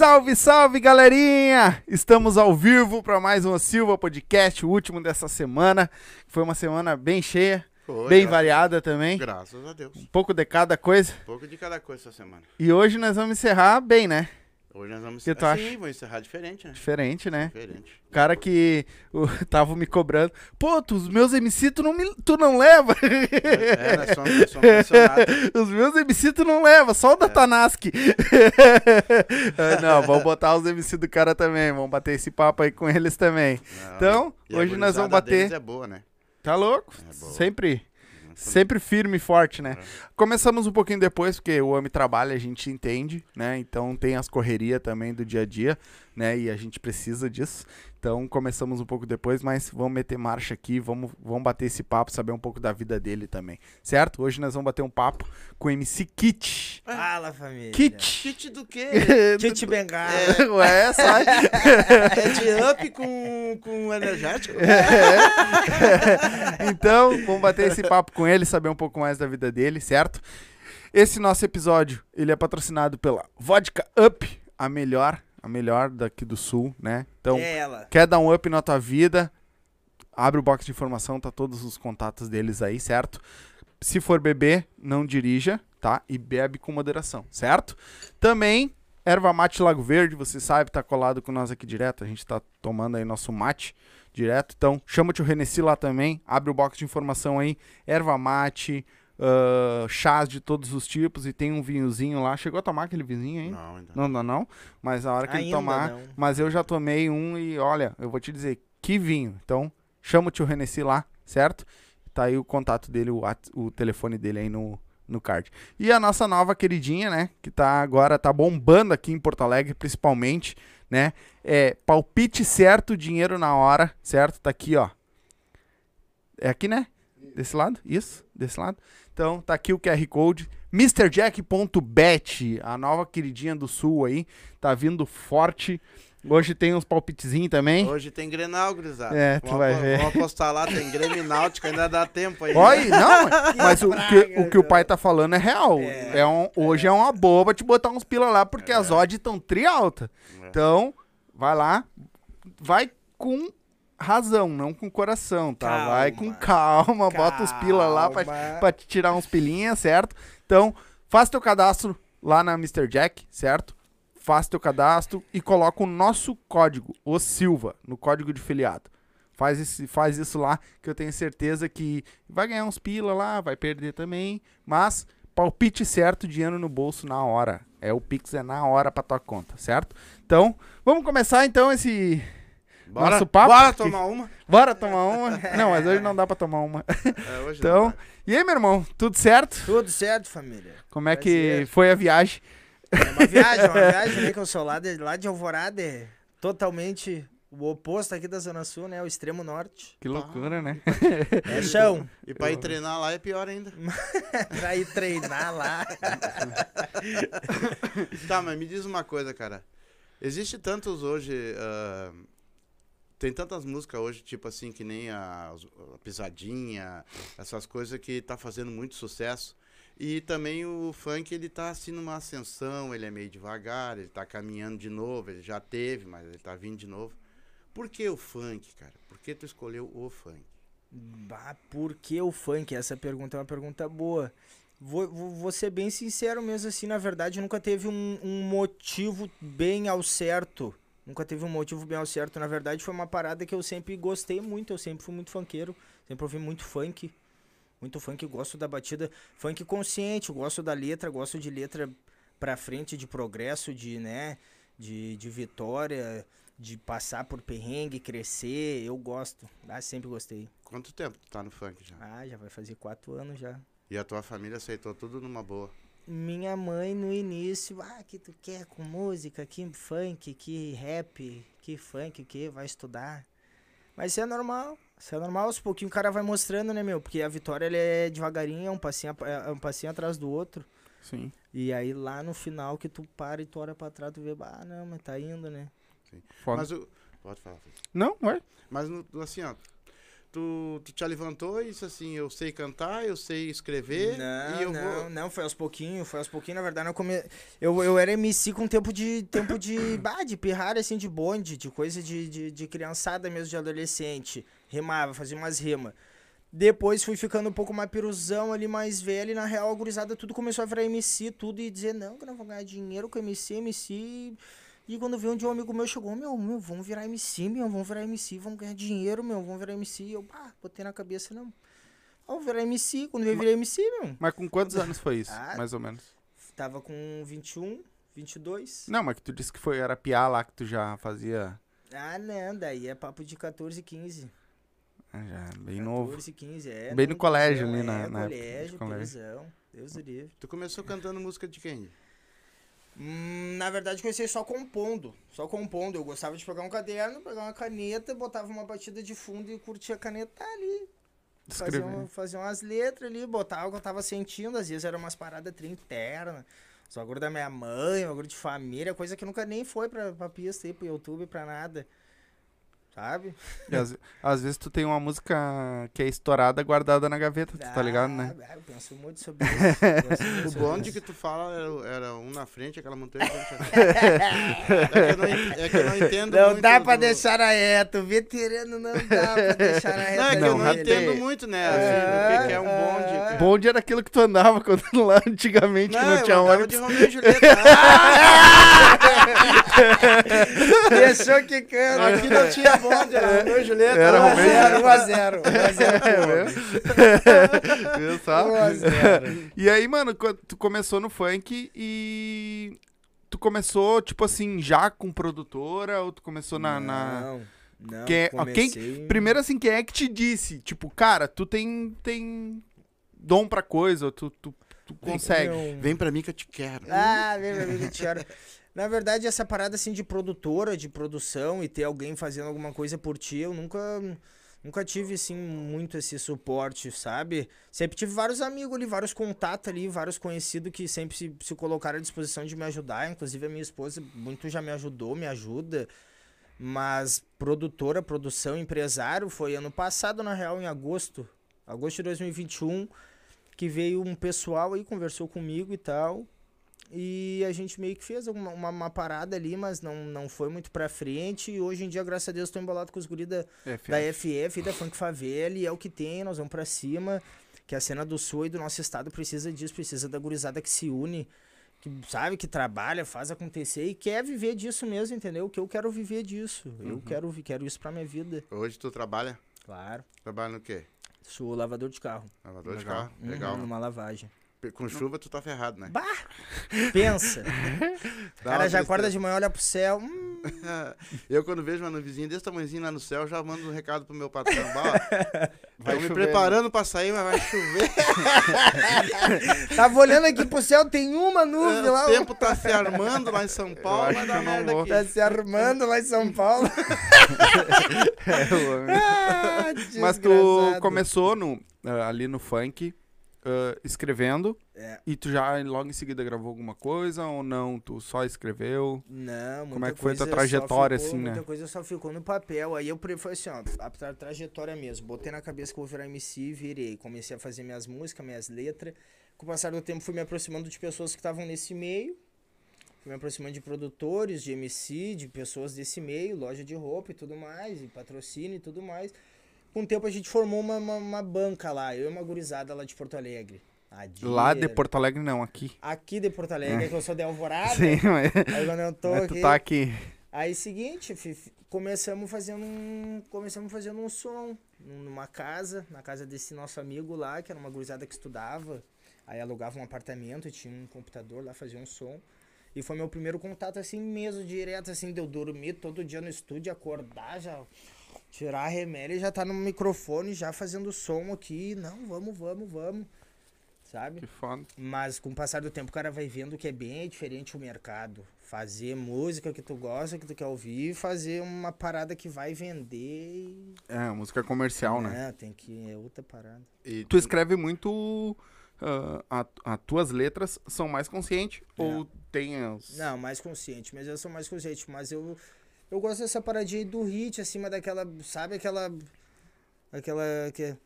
Salve, salve, galerinha! Estamos ao vivo para mais um Silva Podcast, o último dessa semana. Foi uma semana bem cheia, Foi, bem graças- variada também. Graças a Deus. Um pouco de cada coisa. Um pouco de cada coisa essa semana. E hoje nós vamos encerrar bem, né? Hoje nós vamos Que tu Ah, acha? Encerrar diferente, né? Diferente, né? Diferente. O cara que o, tava me cobrando. Pô, tu, os meus MC tu não, me, tu não leva. É, somos, nós somos pressionados. Os meus MC tu não leva, só o da Tanaski. Ah, não, vamos botar os MC do cara também. Vamos bater esse papo aí com eles também. Não. Então, hoje nós vamos bater. É boa, né? Tá louco? É. Sempre. Sempre firme e forte, né? Começamos um pouquinho depois, porque o homem trabalha, a gente entende, né? Então tem as correrias também do dia a dia, né? E a gente precisa disso. Então começamos um pouco depois, mas vamos meter marcha aqui, vamos, vamos bater esse papo, saber um pouco da vida dele também, certo? Hoje nós vamos bater um papo com o MC Kit. Fala, família. Kit! Kit do quê? Kit Bengala. Ué, sai. é de up com, com energético? então, vamos bater esse papo com ele, saber um pouco mais da vida dele, certo? Esse nosso episódio, ele é patrocinado pela Vodka Up, a melhor, a melhor daqui do sul, né? Então, É ela. quer dar um up na tua vida? Abre o box de informação, tá todos os contatos deles aí, certo? Se for beber, não dirija, tá? E bebe com moderação, certo? Também, erva mate Lago Verde, você sabe, tá colado com nós aqui direto, a gente tá tomando aí nosso mate direto. Então, chama o tio Renessi lá também, abre o box de informação aí, erva mate, ah, chás de todos os tipos e tem um vinhozinho lá. Chegou a tomar aquele vinhozinho aí? Não, ainda Não, não, não. Mas a hora que ele Ainda tomar. não. Mas eu já tomei um e olha, eu vou te dizer, que vinho. Então, chama o tio Renessi lá, certo? Tá aí o contato dele, o, o telefone dele aí no, no card. E a nossa nova queridinha, né? Que tá agora, tá bombando aqui em Porto Alegre, principalmente, né? É palpite certo, dinheiro na hora, certo? Tá aqui, ó. É aqui, né? Desse lado? Isso, desse lado. Então, tá aqui o QR Code. MrJack.bet, a nova queridinha do sul aí. Tá vindo forte. Hoje tem uns palpitezinhos também. Hoje tem Grenal, gurizada. É, tu Vamos vai ver. Vamos apostar lá, tem Grêmio e ainda dá tempo aí. Olha, não, mas o que, o que o pai tá falando é real. É. É um, hoje é uma boba te botar uns pila lá, porque as odds estão tri alta. É. Então, vai lá, vai com razão, não com coração, tá? Calma. Vai com calma, bota os pila lá pra, Calma. pra te tirar uns pilinhas, certo? Então, faz teu cadastro lá na Mr. Jack, certo? Faz teu cadastro e coloca o nosso código, o Silva, no código de filiado. Faz, esse, faz isso lá, que eu tenho certeza que vai ganhar uns pila lá, vai perder também, mas palpite certo, dinheiro no bolso na hora. É o Pix é na hora pra tua conta, certo? Então, vamos começar então esse Bora, nosso papo? bora tomar uma. Bora tomar uma? Não, mas hoje não dá pra tomar uma. É, hoje não Então, dá. e aí, meu irmão, tudo certo? Tudo certo, família. Como é que Prazer. foi a viagem? É uma viagem, uma viagem, né? Que eu sou lá de, lá de Alvorada, é totalmente o oposto aqui da Zona Sul, né? O extremo norte. Que loucura, né? É chão. E pra ir treinar lá é pior ainda. pra ir treinar lá. Tá, mas me diz uma coisa, cara. Existe tantos hoje. ah, tem tantas músicas hoje, tipo assim, que nem a, a Pisadinha, essas coisas que tá fazendo muito sucesso. E também o funk, ele tá assim numa ascensão, ele é meio devagar, ele tá caminhando de novo, ele já teve, mas ele tá vindo de novo. Por que o funk, cara? Por que tu escolheu o funk? Bah, por que o funk? Essa pergunta é uma pergunta boa. Vou, vou, vou ser bem sincero mesmo, assim, na verdade, nunca teve um, um motivo bem ao certo. Nunca teve um motivo bem ao certo. Na verdade, foi uma parada que eu sempre gostei muito. Eu sempre fui muito funkeiro. Sempre ouvi muito funk. Muito funk, gosto da batida. Funk consciente, gosto da letra, gosto de letra pra frente, de progresso, de, né, de, de vitória, de passar por perrengue, crescer. Eu gosto. Ah, sempre gostei. Quanto tempo tu tá no funk já? Ah, já vai fazer quatro anos já. E a tua família aceitou tudo numa boa. Minha mãe no início, ah, que tu quer com música, que funk, que rap, que funk, o que? Vai estudar. Mas isso é normal, isso é normal, aos pouquinhos o cara vai mostrando, né, meu? Porque a vitória, ele é devagarinho, é um passinho, a- é um passinho atrás do outro. Sim. E aí lá no final que tu para e tu olha pra trás, tu vê, ah, não, mas tá indo, né? Foda. Mas o. Pode falar, Felipe. Não, vai. Mas no- assim, ó. Tu, tu te levantou e disse assim, eu sei cantar, eu sei escrever Não, e eu não, vou... não, foi aos pouquinhos, foi aos pouquinhos, na verdade, eu, come... eu, eu era MC com tempo de, tempo de, bah, de pirrar, assim, de bonde, de coisa de, de, de criançada mesmo, de adolescente, rimava, fazia umas rimas. Depois fui ficando um pouco mais piruzão ali, mais velho, e na real a gurizada tudo começou a virar MC, tudo, e dizer, não, que eu não vou ganhar dinheiro com MC, MC... E quando veio um dia um amigo meu chegou, meu, meu, vamos virar MC, meu, vamos virar MC, vamos ganhar dinheiro, meu, vamos virar MC. E eu, pá, botei na cabeça, não. Vamos virar MC, quando veio virar MC, meu. Mas com quantos anos foi isso, Ah. mais ou menos? Tava com 21, 22. Não, mas que tu disse que foi, era piá lá que tu já fazia... Ah, não, daí é papo de 14, 15. ah, Já, bem novo. 14, 15, é. Bem no colégio ali na- é, na época colégio, colégio. prisão, Deus do livre. Tu começou cantando música de quem? Hum, na verdade, comecei só compondo. Só compondo. Eu gostava de pegar um caderno, pegar uma caneta, botava uma batida de fundo e curtia a caneta ali. Fazia, um- fazia umas letras ali, botava o que eu tava sentindo. Às vezes eram umas paradas internas. Os bagulho da minha mãe, bagulho de família, coisa que nunca nem foi pra, pra pista aí, pro YouTube, pra nada. Sabe? E às, às vezes tu tem uma música que é estourada guardada na gaveta, tu tá ligado, né? Ah, Eu penso muito sobre isso. muito O bonde que tu fala era, era um na frente, aquela montanha frente. é, que eu não, é que eu não entendo Não muito dá pra do- deixar na reta. O veterano não dá pra deixar na reta. Não, é que Não, eu não rapaz. entendo muito, né? Assim, o que, que é um bonde. É. Bonde era aquilo que tu andava quando lá antigamente, que não eu tinha ônibus. de Romeu e Julieta. Deixou quicando. Aqui não tinha bonde, era Romeu e Julieta. Era Romeu e 1 a 0 1 a 0 É mesmo? Viu só? 1 a 0 E aí, mano, tu começou no funk e. Tu começou, tipo assim, já com produtora ou tu começou na. na... Não, não. Quem é- comecei... quem- Primeiro, assim, quem é que te disse? Tipo, cara, tu tem, tem dom pra coisa, ou tu, tu, tu consegue. Não. Vem pra mim que eu te quero. Ah, vem pra mim que eu te quero. Na verdade, essa parada assim de produtora, de produção e ter alguém fazendo alguma coisa por ti, eu nunca nunca tive assim muito esse suporte, sabe? Sempre tive vários amigos ali, vários contatos ali, vários conhecidos que sempre se, se colocaram à disposição de me ajudar, inclusive a minha esposa muito já me ajudou, me ajuda. Mas produtora, produção, empresário foi ano passado, na real, em agosto, agosto de 2021, que veio um pessoal aí, conversou comigo e tal. E a gente meio que fez uma, uma, uma parada ali, mas não, não foi muito pra frente. E hoje em dia, graças a Deus, tô embolado com os guris da, FF. da FF, da Funk Favela, e é o que tem, nós vamos pra cima. Que a cena do Sul e do nosso estado precisa disso, precisa da gurizada que se une, que sabe, que trabalha, faz acontecer e quer viver disso mesmo, entendeu? Que eu quero viver disso. Eu quero, quero isso pra minha vida. Hoje tu trabalha? Claro. Trabalha no quê? Sou lavador de carro. Lavador de Legal. carro? Legal. Uhum, numa lavagem. Com chuva tu tá ferrado, né? Bah! Pensa. O cara já acorda de manhã, olha pro céu. Hum, Eu, quando vejo uma vizinha desse tamanhozinho lá no céu, já mando um recado pro meu patrão. Bah, Vai Tô me chover, preparando pra sair, mas vai chover. Tava olhando aqui pro céu, tem uma nuvem lá. o tempo tá se armando lá em São Paulo, vai dar merda vou. aqui. Tá se armando lá em São Paulo. É, Ah, Mas tu começou no, ah, ali no funk, ah, escrevendo, É. e tu já logo em seguida gravou alguma coisa ou não? Tu só escreveu? Não, muita Como é que foi tua coisa só trajetória, ficou- assim, né? Muita coisa só ficou no papel. Aí eu foi assim, ó, a tra- trajetória mesmo. Botei na cabeça que eu vou virar MC, virei. Comecei a fazer minhas músicas, minhas letras. Com o passar do tempo fui me aproximando de pessoas que estavam nesse meio. Fui me aproximando de produtores, de MC, de pessoas desse meio, loja de roupa e tudo mais, e patrocínio e tudo mais. Com o tempo a gente formou uma, uma, uma banca lá, eu e uma gurizada lá de Porto Alegre. A Lá de Porto Alegre, não, aqui. Aqui de Porto Alegre, que eu sou de Alvorada. Sim, mas, Aí quando eu tô mas aqui. tu tá aqui. Aí seguinte, começamos fazendo um. Começamos fazendo um som num- numa casa, na casa desse nosso amigo lá, que era uma gurizada que estudava. Aí alugava um apartamento, tinha um computador lá, fazia um som. E foi meu primeiro contato assim mesmo, direto, assim, de eu dormir todo dia no estúdio, acordar, já tirar a remédio e já tá no microfone, já fazendo som aqui. Não, vamos, vamos, vamos. Sabe? Que foda. Mas com o passar do tempo o cara vai vendo que é bem diferente o mercado. Fazer música que tu gosta, que tu quer ouvir, fazer uma parada que vai vender. e- É, música comercial, né? É, tem que. É outra parada. E Tu escreve muito. ah, a- as tuas letras são mais conscientes É. ou tem as. Não, mais consciente, mas eu sou mais consciente. Mas eu, eu gosto dessa paradinha aí do hit, acima daquela. Sabe aquela. Aquela. Que,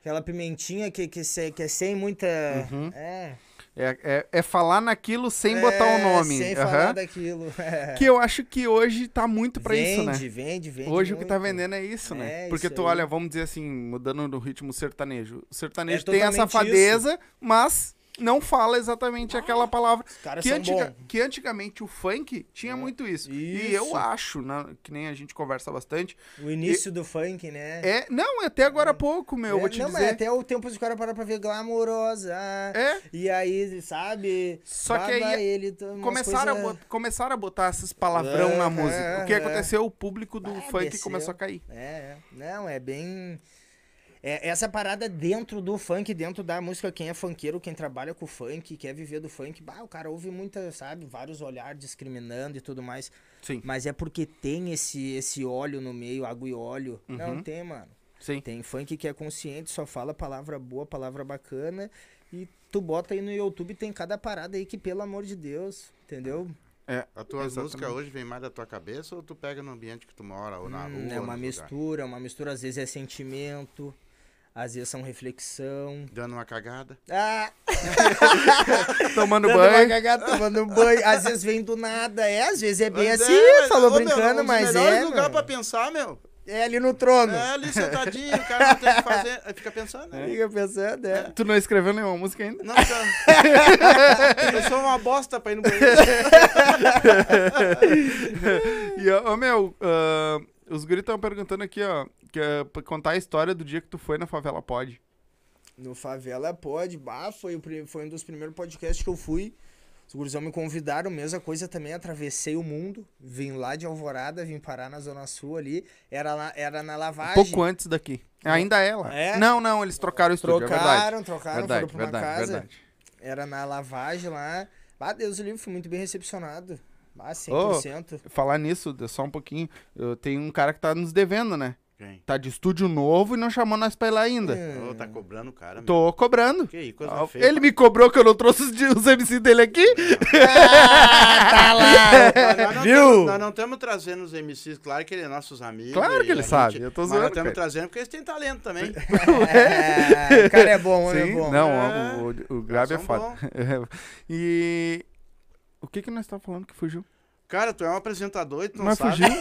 aquela pimentinha que, que, se- que é sem muita. Uhum. É. É, é, é falar naquilo sem botar o É, nome. Sem aham. falar daquilo. É. Que eu acho que hoje tá muito pra vende, isso, né? Vende, vende, Hoje o que tá muito. vendendo é isso, né? É, Porque isso tu aí. olha, vamos dizer assim, mudando no ritmo sertanejo. O sertanejo É tem a safadeza, mas não fala exatamente aquela palavra. Que, antiga- que antigamente o funk tinha É. muito isso. E Isso. eu acho, né, que nem a gente conversa bastante. O início do funk, né? É, não, até agora há pouco, meu, É, vou te não, mas dizer. até o tempo os caras param pra ver glamourosa. É, E aí, sabe? Só que aí ele, começaram, coisa- a bot- começaram a botar esses palavrão É, na música. O que é, aconteceu? O público do Ah, funk desceu. começou a cair. É, é. não, é bem. É, essa parada dentro do funk, dentro da música, quem é funkeiro, quem trabalha com funk, quer viver do funk, bah, o cara ouve muita, sabe, vários olhares discriminando e tudo mais. Sim, Mas é porque tem esse, esse óleo no meio, água e óleo. Não Uhum. tem, mano. sim. Tem funk que é consciente, só fala palavra boa, palavra bacana. E tu bota aí no YouTube, tem cada parada aí que, pelo amor de Deus, entendeu? É, As tuas Exatamente. músicas hoje vem mais da tua cabeça ou tu pega no ambiente que tu mora ou na Hum, rua? é uma mistura, é uma mistura, às vezes é sentimento, às vezes são reflexão. Dando uma cagada. Ah, tomando dando uma banho. cagada, tomando banho. Às vezes vem do nada, é, às vezes é bem Mas assim, é, falou ô, meu, brincando, um dos mas melhores é. lugar mano. pra pensar, meu. É ali no trono. É ali sentadinho, o cara não tem o que fazer. Aí fica pensando, né? Fica pensando, é. Tu não escreveu nenhuma música ainda? Não, cara. Eu sou uma bosta pra ir no banheiro. E, ó, meu, ah, os guris estão perguntando aqui, ó, que é pra contar a história do dia que tu foi na favela pode. No Favela Pode, bah, foi, o, foi um dos primeiros podcasts que eu fui. Os gurizão me convidaram, mesma coisa também, atravessei o mundo, vim lá de Alvorada, vim parar na Zona Sul ali, era, lá, era na lavagem. Pouco antes daqui. Ainda é lá. É? Não, não, eles trocaram o estúdio, é. Trocaram, trocaram, Verdade, foram pra uma verdade, casa. verdade. Era na lavagem lá. Ah, Deus do livre, fui muito bem recepcionado. Ah, 100%. Falar nisso, só um pouquinho, eu tenho um cara que tá nos devendo, né? Quem? Tá de estúdio novo e não chamou nós pra ir lá ainda. Hum. Ô, tá cobrando o cara, meu. Tô cobrando. Que aí, coisa Ah, feia. Ele me cobrou que eu não trouxe os, os MC dele aqui. Ah, tá lá! Nós não Viu? tamo- Nós não estamos trazendo os MCs, claro que ele é nossos amigos. Claro que ele sabe, eu tô mas zoando, nós estamos trazendo porque eles têm talento também. É, o cara é bom, é Sim, bom. não, É. o, o, o grave é foda. e o que que nós tava falando que fugiu? Cara, tu é um apresentador e tu não Mas sabe. fugiu?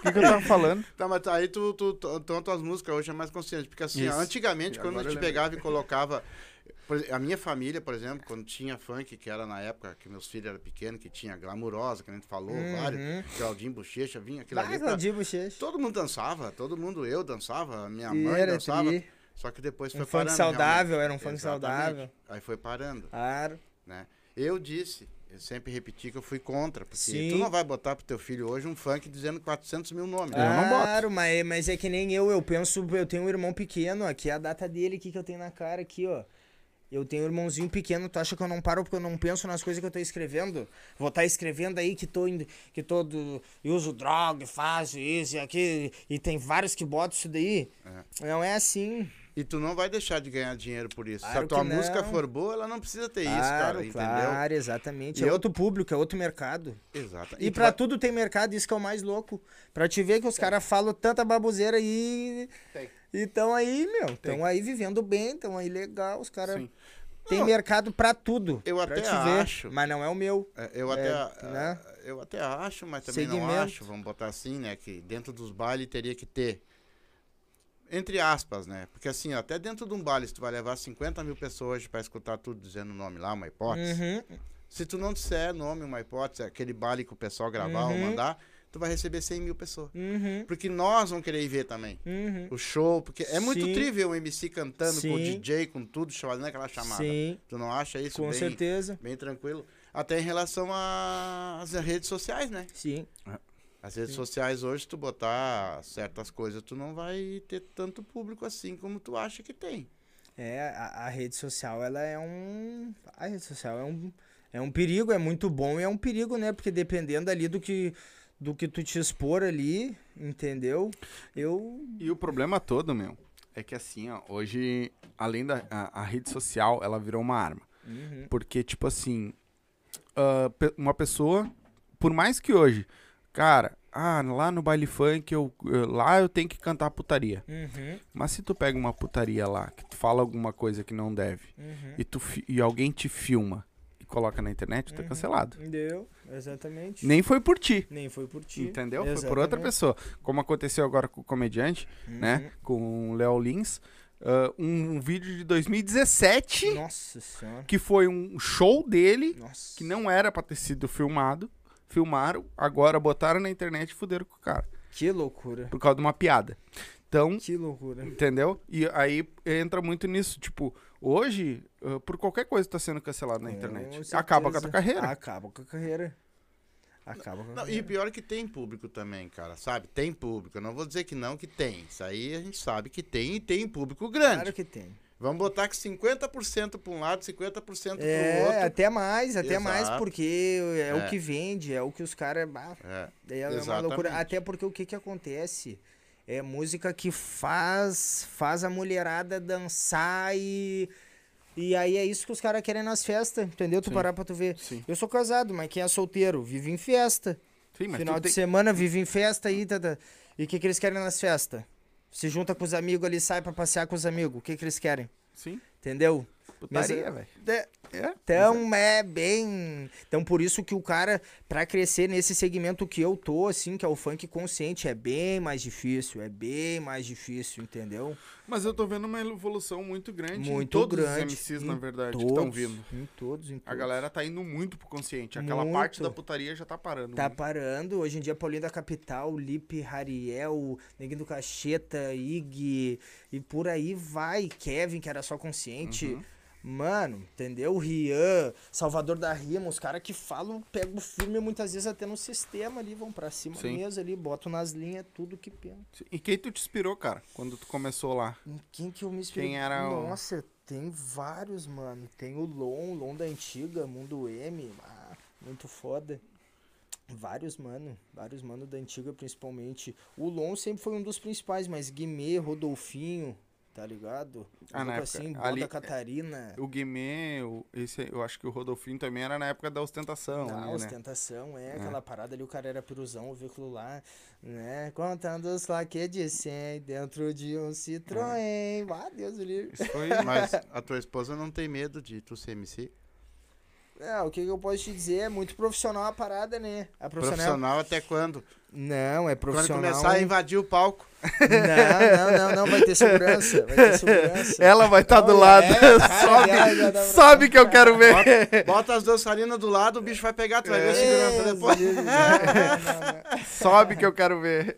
O que que eu tava falando? Tá, mas aí tu, tu, tu, então tuas músicas hoje é mais consciente. Porque assim, Isso. antigamente, E quando a gente pegava e colocava. exemplo, A minha família, por exemplo, quando tinha funk, que era na época que meus filhos eram pequenos, que tinha glamurosa, que a gente falou, vários, Uhum. Claudinho Bochecha, vinha aquilo Vai, ali. Claudinho Bochecha. Todo mundo dançava, todo mundo, eu dançava, minha E mãe era dançava. tri. Só que depois foi Um funk parando. saudável, realmente. era um funk Exatamente. saudável. Aí foi parando, Claro. né? Eu disse, eu sempre repeti que eu fui contra, porque Sim. tu não vai botar pro teu filho hoje um funk dizendo 400 mil nomes. Eu não boto. Claro, mas, mas é que nem eu, eu penso, eu tenho um irmão pequeno, aqui é a data dele aqui que eu tenho na cara aqui, ó. Eu tenho um irmãozinho pequeno, tu acha que eu não paro porque eu não penso nas coisas que eu tô escrevendo? Vou estar escrevendo aí que tô indo, que tô do, eu uso droga, faço isso e aquilo, e tem vários que botam isso daí. Não é assim. E tu não vai deixar de ganhar dinheiro por isso. Se Claro a tua não. música for boa, ela não precisa ter isso, Claro, cara, entendeu? claro, exatamente. E É eu- outro público, é outro mercado. Exato. E, tu pra vai- tudo tem mercado, isso que é o mais louco. Pra te ver que os caras falam tanta baboseira aí. Tem. E tão aí, meu. Tão aí vivendo bem, tão aí legal. Os caras. Tem Não, mercado pra tudo. eu até te ver, acho. Mas não é o meu. É, Eu É, até, né? eu até acho, mas também não Segmento. acho, vamos botar assim, né, que dentro dos bailes teria que ter, entre aspas, né, porque assim, até dentro de um baile, se tu vai levar 50 mil pessoas pra escutar tudo dizendo o nome lá, uma hipótese, Uhum. se tu não disser nome, uma hipótese, aquele baile que o pessoal gravar ou Uhum. mandar, tu vai receber 100 mil pessoas. Uhum. Porque nós vamos querer ir ver também. Uhum. O show, porque é muito Sim. trivial o MC cantando com o Sim. DJ, com tudo, chamando aquela chamada. Sim, Tu não acha isso com bem, certeza. bem tranquilo? Até em relação às redes sociais, né? Sim. As redes sociais hoje, tu botar certas coisas, tu não vai ter tanto público assim como tu acha que tem. É, a, a rede social, ela é um. A rede social é um, é um perigo, é muito bom e é um perigo, né? Porque dependendo ali do que, do que tu te expor ali, entendeu? Eu. E o problema todo, meu, é que assim, ó, hoje, além da a, a rede social, ela virou uma arma. Uhum. Porque, tipo assim, pe- uma pessoa, por mais que hoje, cara, Ah, lá no baile funk, eu, eu- lá eu tenho que cantar putaria. Uhum, Mas se tu pega uma putaria lá, que tu fala alguma coisa que não deve, uhum. e, tu, e alguém te filma e coloca na internet, tu é Uhum. cancelado. Deu, exatamente. Nem foi por ti. Nem foi por ti. Entendeu? Foi por outra Exatamente. pessoa. Como aconteceu agora com o comediante, né? Uhum. Com o Léo Lins. ah, um, um vídeo de 2017 Nossa senhora. que foi um show dele Nossa. que não era pra ter sido filmado. Filmaram, agora botaram na internet e fuderam com o cara. Que loucura. Por causa de uma piada. Então, Que loucura. entendeu? E aí entra muito nisso. Tipo, hoje, ah, por qualquer coisa tá sendo cancelado na Com internet. Acaba com a tua carreira. Acaba com a carreira. Acaba com a Não, e carreira. pior é que tem público também, cara, sabe? Tem público. Eu não vou dizer que não, que tem. Isso aí a gente sabe que tem e tem público grande. Claro que tem. Vamos botar que 50% para um lado, 50% para o É, outro. até mais, até mais, Exato. porque é, É. o que vende, é o que os caras. É. É uma loucura. Até porque o que que acontece? É música que faz, faz a mulherada dançar e. E aí é isso que os caras querem nas festas, entendeu? Tu Sim. parar pra tu ver. Sim. Eu sou casado, mas quem é solteiro vive em festa. Sim, mas Final de tem- semana vive em festa aí. Tá, tá. E o que, que eles querem nas festas? Se junta com os amigos ali, sai pra passear com os amigos. O que, que eles querem? Sim, Entendeu? Putaria, velho. É, É. então é bem. Então por isso que o cara, pra crescer nesse segmento que eu tô, assim, que é o funk consciente, é bem mais difícil. É bem mais difícil, entendeu? Mas eu tô vendo uma evolução muito grande em Muito todos grande. os MCs, em na verdade, que todos, estão vindo. Em todos, em todos. A galera tá indo muito pro consciente. Aquela Muito. parte da putaria já tá parando. Tá parando. Hoje em dia, Paulinho da Capital, Lipe, Rariel, Neguinho do Cacheta, Ig e por aí vai. Kevin, que era só consciente. Uhum. Mano, entendeu? Rian, Salvador da Rima, os caras que falam, pegam firme muitas vezes até no sistema ali, vão pra cima Sim. mesmo ali, botam nas linhas tudo que pensa. E quem tu te inspirou, cara, quando tu começou lá? Em quem que eu me inspirei? Quem era o- Nossa, tem vários, mano. Tem o Lon, Lon da Antiga, Mundo M, ah, muito foda. Vários, mano. Vários, mano, da Antiga, principalmente. O Lon sempre foi um dos principais, mas Guimê, Rodolfinho, tá ligado? Ah, na Louco época, assim, ali- Catarina. O Guimê, o- esse, eu acho que o Rodolfinho também era na época da ostentação. Na ali, né? ostentação, é, aquela parada ali, o cara era piruzão, o veículo lá, né? Contando os laque de 100 dentro de um Citroën. Ah, Deus do livre. Isso foi... Mas a tua esposa não tem medo de tu ser MC? É, o que, que eu posso te dizer? É muito profissional a parada, né? A profissional. Profissional até quando? Não, é Quando profissional. começar a invadir o palco. Não, não, não, não, vai ter segurança. Vai ter segurança. Ela vai estar do Não, lado. é, sobe, pra- sobe que eu quero ver. Bota, bota as dançarinas do lado, o bicho vai pegar, tu vai ver a segurança É, depois. Não, não, não. Sobe que eu quero ver.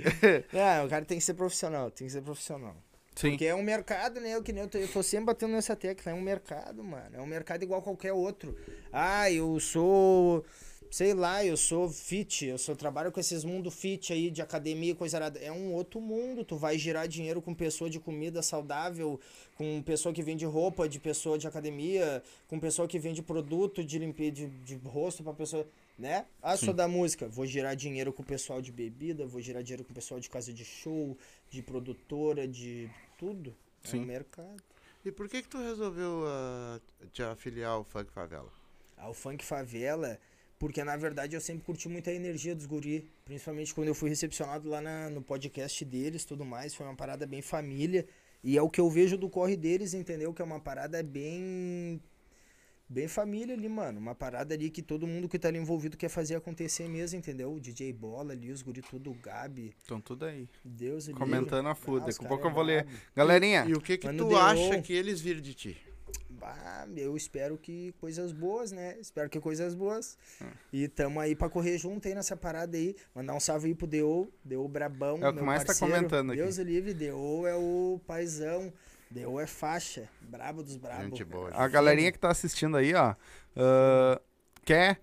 Não, o cara tem que ser profissional, tem que ser profissional. Sim. Porque é um mercado, né? Eu, que nem eu, tô, eu tô sempre batendo nessa tecla. É um mercado, mano. É um mercado igual qualquer outro. Ah, eu sou. Sei lá, eu sou fit, eu sou trabalho com esses mundo fit aí de academia e coisa arada. É um outro mundo. Tu vai girar dinheiro com pessoa de comida saudável, com pessoa que vende roupa de pessoa de academia, com pessoa que vende produto de limpeza de, de rosto pra pessoa, né? Ah, sou da música, vou girar dinheiro com o pessoal de bebida, vou girar dinheiro com o pessoal de casa de show, de produtora, de tudo. É Sim. um mercado. E por que que tu resolveu ah, te afiliar ao Funk Favela? Ao funk favela, porque na verdade eu sempre curti muito a energia dos guri, principalmente quando eu fui recepcionado lá na- no podcast deles, tudo mais, foi uma parada bem família, e é o que eu vejo do corre deles, entendeu? Que é uma parada bem bem família ali, mano, uma parada ali que todo mundo que tá ali envolvido quer fazer acontecer mesmo, entendeu? O DJ Bola ali, os guri tudo, o Gabi, Então tudo aí. Deus Comentando a Ah, fuda. os Daqui a pouco é eu vou ler. Galerinha, E o que que Mano, tu acha que eles viram de ti? Ah, eu espero que coisas boas, né? Espero que coisas boas. Hum. E tamo aí pra correr junto aí nessa parada aí. Mandar um salve aí pro Deu, Deu Brabão. É o que meu mais tá parceiro. comentando aqui. Deus o livre, Deu é o paizão. Deu é faixa. Brabo dos brabos. Gente boa. a galerinha que tá assistindo aí, ó, ah, quer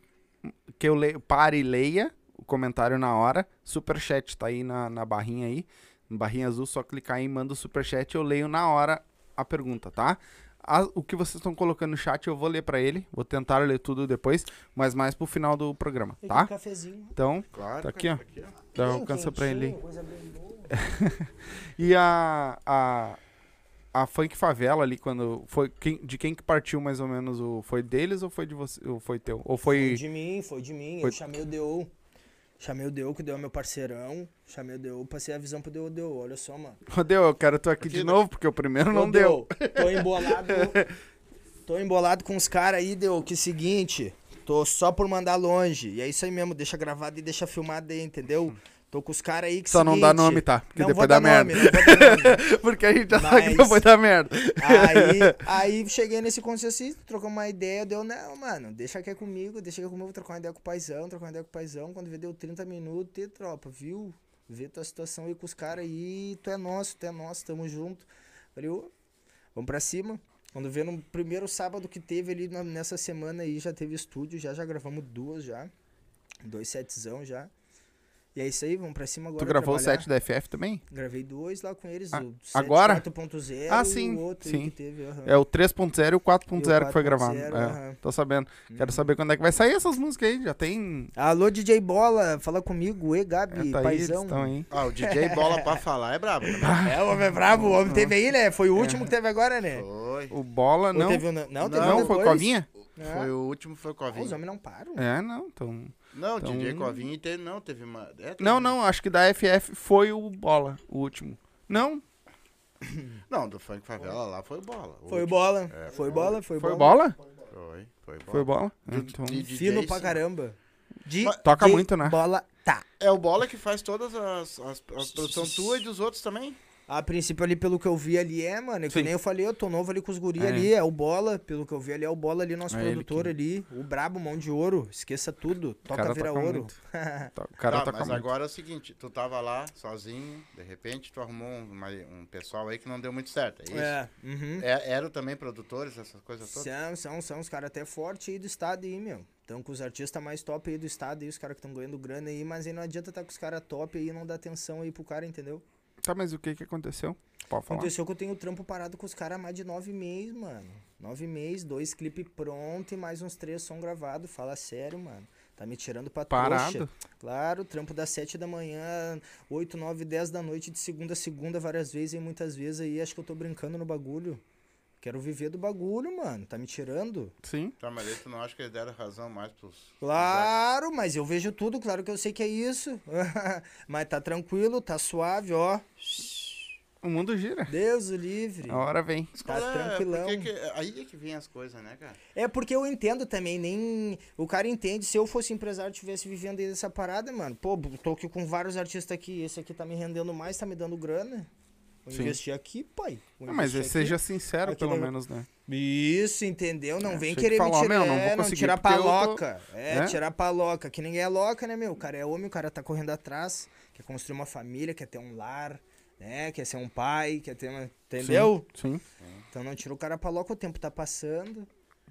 que eu le- pare e leia o comentário na hora. Superchat tá aí na, na barrinha aí, barrinha azul, só clicar aí e manda o superchat, eu leio na hora a pergunta, tá? A- o que vocês estão colocando no chat eu vou ler pra ele, vou tentar ler tudo depois, mas mais pro final do programa, tá? aqui, cafezinho. Então, Claro. Tá aqui, ó. cara, aqui, ó. dá Bem alcança pra ele. E a, a, a Funk Favela ali, quando foi quem, de quem que partiu mais ou menos o foi deles ou foi de você ou foi teu? Ou Foi foi de mim, foi de mim. Foi- Eu chamei o Deu. Chamei o Deu, que o Deu é meu parceirão. Chamei o Deu, passei a visão pro Deu, Deu, olha só, mano. Ô, Deu, eu quero tu aqui Aqui de não- novo, porque o primeiro não Ô, deu. Tô embolado. tô embolado com os caras aí, Deu, que seguinte. Tô só por mandar longe. E é isso aí mesmo, deixa gravado e deixa filmado aí, entendeu? Tô com os caras aí que Só não seguinte, dá nome, tá? Porque não depois dá merda. nome, não porque a gente já sabe que Mas- depois dá merda. Aí, aí cheguei nesse consenso assim, trocamos uma ideia, deu, não, mano, deixa que é comigo, deixa que é comigo, vou trocar uma ideia com o paizão, trocar uma ideia com o paizão, quando vê deu 30 minutos, e tropa, viu? Vê tua situação aí com os caras aí, tu é nosso, tu é nosso, tamo junto. Falei, ô, vamos pra cima. Quando vê no primeiro sábado que teve ali nessa semana aí, já teve estúdio, já, já gravamos duas já, dois setzão já. E é isso aí, vamos pra cima agora. Tu gravou o set da FF também? Gravei dois lá com eles, Ah, o agora? 4.0 Ah, sim, o outro sim. que teve. aham. É o 3.0 e o 4.0 que foi 4.0, gravado. É, aham. tô sabendo. Quero Uhum. saber quando é que vai sair essas músicas aí. Já tem. Alô, DJ Bola, fala comigo, e Gabi, É, tá paizão. aí. Ah, o DJ Bola pra falar é brabo. também. É, o homem é brabo, o homem teve aí, né? Foi o último que teve agora, né? Foi. O Bola Ou não. teve um- não, não, teve Não, um foi. Covinha? É. Foi o último, foi o Ah, Os homens não param. É, não. Então... Não, o Então- DJ Covinho teve, não, teve uma... é, teve Não, uma- não. Acho que da FF foi o Bola, o último. Não? Não, do Funk Favela lá foi o Bola. Foi. Bola, É, foi foi. bola, foi, Foi o bola. Bola? Foi, foi o Bola. Foi o Bola? Então... de DJs, Fino pra caramba. De Mas- Toca muito, né? Bola, tá. É o Bola que faz todas as, as, as produções tuas e dos outros também? A princípio ali, pelo que eu vi ali, é, mano, é que Sim. nem eu falei, eu tô novo ali com os guri É. ali, é o Bola, pelo que eu vi ali, é o Bola ali, nosso É produtor que- ali, o brabo, mão de ouro, esqueça tudo, toca cara vira toca ouro. muito. O cara tá, toca mas muito. agora é o seguinte, tu tava lá sozinho, de repente tu arrumou um, uma- um pessoal aí que não deu muito certo, é isso? É, uhum. É, eram também produtores, essas coisas todas? São, são, são os caras até fortes aí do estado aí, meu. Estão com os artistas mais top aí do estado aí, os caras que estão ganhando grana aí, mas aí não adianta tá com os caras top aí e não dar atenção aí pro cara, entendeu? Tá, mas o que que aconteceu? Pode falar. Aconteceu que eu tenho trampo parado com os caras há mais de nove meses, mano. Nove meses, dois clipes prontos e mais uns três som gravado. Fala sério, mano. Tá me tirando pra trouxa. Parado? Claro, trampo das sete da manhã, oito, nove, dez da noite, de segunda a segunda, várias vezes e muitas vezes aí. Acho que eu tô brincando no bagulho. Quero viver do bagulho, mano. Tá me tirando? Sim. Tá, mas aí tu não acha que eles deram razão mais pros... Claro, mas eu vejo tudo, claro que eu sei que é isso. mas tá tranquilo, tá suave, ó. O mundo gira. Deus o livre. A hora vem. Tá É, tranquilão. porque que- aí é que vem as coisas, né, cara? É porque eu entendo também, nem. O cara entende, se eu fosse empresário e estivesse vivendo aí dessa parada, mano, pô, tô aqui com vários artistas aqui, esse aqui tá me rendendo mais, tá me dando grana. Vou Sim. investir aqui, pai. Ah, mas seja aqui. sincero, Aqui pelo não- menos, né? Isso, entendeu? Não É, vem querer que me tirar, não vou não conseguir tirar eu tô- paloca. É, né? tirar paloca, que ninguém é louca, né, meu? O cara é homem, o cara tá correndo atrás, quer construir uma família, quer ter um lar, né? Quer ser um pai, quer ter uma... Entendeu? Sim, Então não tira o cara paloca, o tempo tá passando.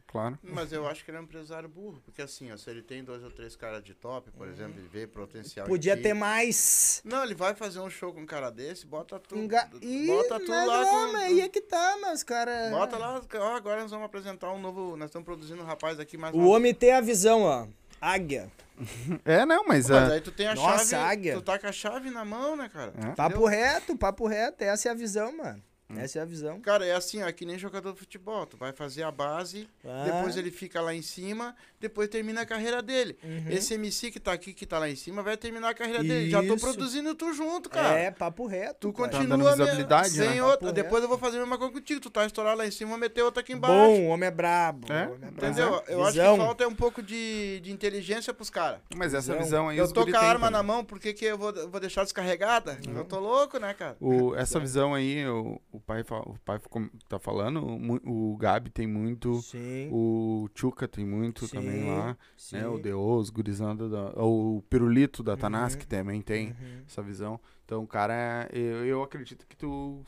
Claro. Mas eu acho que ele é um empresário burro, porque assim, ó, se ele tem dois ou três caras de top, por exemplo, ele vê potencial Podia ter mais. Não, ele vai fazer um show com um cara desse, bota tu, Enga... Ih, bota tu mas lá não, com... mas aí é que tá, mas cara. Bota lá, ó, agora nós vamos apresentar um novo, nós estamos produzindo um rapaz aqui mais O homem tem a visão, ó. Águia. É, não, mas. Mas ah, aí tu tem a Nossa, chave, águia. tu tá com a chave na mão, né, cara? É. Papo reto, papo reto. Essa é a visão, mano. Essa é a visão. Cara, é assim, ó, é que nem jogador de futebol. Tu vai fazer a base, Ah. depois ele fica lá em cima, depois termina a carreira dele. Uhum. Esse MC que tá aqui, que tá lá em cima, vai terminar a carreira dele. Já tô Isso. produzindo tu junto, cara. É, papo reto. Tu. Tá dando continua me- visibilidade, sem né? outra. Papo Depois eu vou fazer a mesma coisa contigo. Tu tá estourado lá em cima, vou meter outra aqui embaixo. Bom, o homem é brabo. É? o homem é brabo. Entendeu? Eu acho Visão. que falta é um pouco de, de inteligência pros caras. Mas essa Visão. visão aí. Eu tô com a arma na mão, por que, que eu vou, vou deixar descarregada? Eu tô louco, né, cara? O, essa visão aí, o, o pai, o pai ficou- tá falando, o, o Gabi tem muito, Sim. o Chuca tem muito Sim, também lá, sim. né? O Deus, gurizanda, da, o Pirulito da Tanás, Uhum. que também tem Uhum. essa visão. Então, cara, eu, eu acredito que tu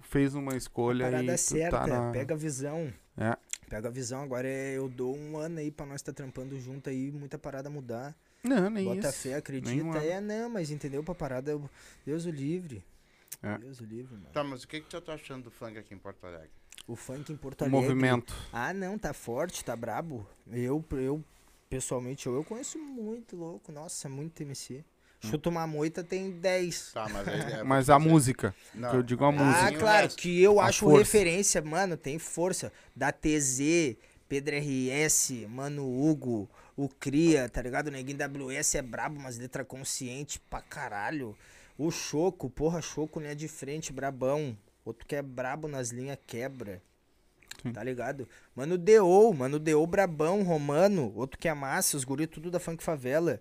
fez uma escolha Parada e tu certa, tá na... pega a visão. É. Pega a visão. Agora é, eu dou um ano aí pra nós estar trampando junto aí, muita parada mudar. Não, nem Bota isso. fé, acredita. É, não, mas entendeu? Pra parada, eu- Deus o livre. É. Deus o livre, mano. Tá, mas o que, que tu tá achando do funk aqui em Porto Alegre? O funk em Porto O Alegre. movimento. Ah, não, tá forte, tá brabo. Eu, eu pessoalmente, eu, eu conheço muito louco. Nossa, muito MC. Hum. Chuta uma moita tem 10. Tá, mas é- Mas a música, Não, que eu digo a aí música. Ah, o claro, que eu A acho força. referência, mano, tem força. Da TZ, Pedro RS, Mano Hugo, o Cria, tá ligado? O Neguinho WS é brabo, mas letra consciente pra caralho. O Choco, porra, Choco, linha de frente, brabão. Outro que é brabo nas linhas, quebra. Sim. Tá ligado? Mano Deo, mano Deo brabão, romano. Outro que é massa, os guri tudo da funk favela.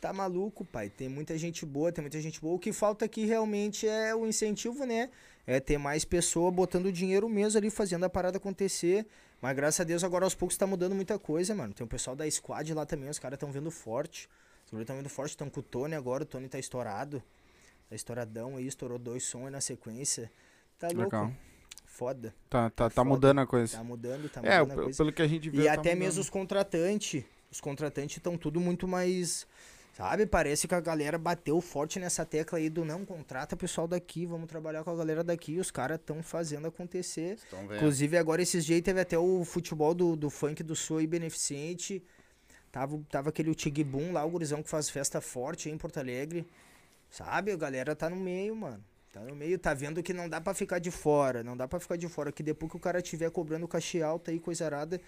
Tá maluco, pai. Tem muita gente boa, tem muita gente boa. O que falta aqui realmente é o incentivo, né? É ter mais pessoa botando dinheiro mesmo ali, fazendo a parada acontecer. Mas graças a Deus agora aos poucos tá mudando muita coisa, mano. Tem o pessoal da squad lá também, os caras tão vendo forte. Os caras tão vendo forte, estão com o Tony agora, o Tony tá estourado. Tá estouradão aí, estourou dois sons aí na sequência. Tá louco. Legal. Foda. Tá, tá, tá Foda. mudando a coisa. Tá mudando, tá é, mudando a p- coisa. pelo que a gente viu. E tá até mudando. mesmo os contratantes. Os contratantes estão tudo muito mais. Sabe? Parece que a galera bateu forte nessa tecla aí do não contrata pessoal daqui, vamos trabalhar com a galera daqui. Os caras estão fazendo acontecer. Inclusive, agora esses dias teve até o futebol do, do funk do Sul aí beneficente. Tava, tava aquele Tig Boom lá, o gurizão que faz festa forte aí em Porto Alegre. Sabe? A galera tá no meio, mano. Tá no meio, tá vendo que não dá pra ficar de fora. Não dá pra ficar de fora. Que depois que o cara tiver cobrando cachê alto aí, coisa arada,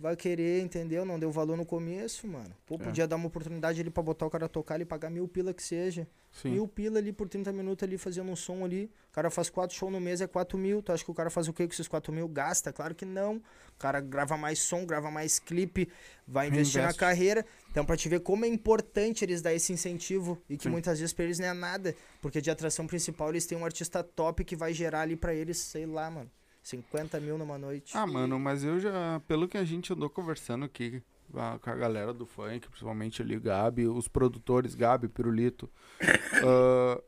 vai querer, entendeu? Não deu valor no começo, mano. Pô, É. podia dar uma oportunidade ali pra botar o cara tocar ali, pagar mil pila que seja. Sim. Mil pila ali por 30 minutos ali fazendo um som ali. O cara faz quatro shows no mês, é 4 mil. Tu acha que o cara faz o quê com esses 4 mil? Gasta? Claro que não. O cara grava mais som, grava mais clipe, vai investir na carreira. Então, pra te ver como é importante eles dar esse incentivo e que Sim. muitas vezes pra eles não é nada. Porque de atração principal eles têm um artista top que vai gerar ali pra eles, sei lá, mano, 50 mil numa noite. Ah, mano, mas eu já, pelo que a gente andou conversando aqui a- com a galera do funk, principalmente ali, Gabi, os produtores, Gabi, Pirulito, ah,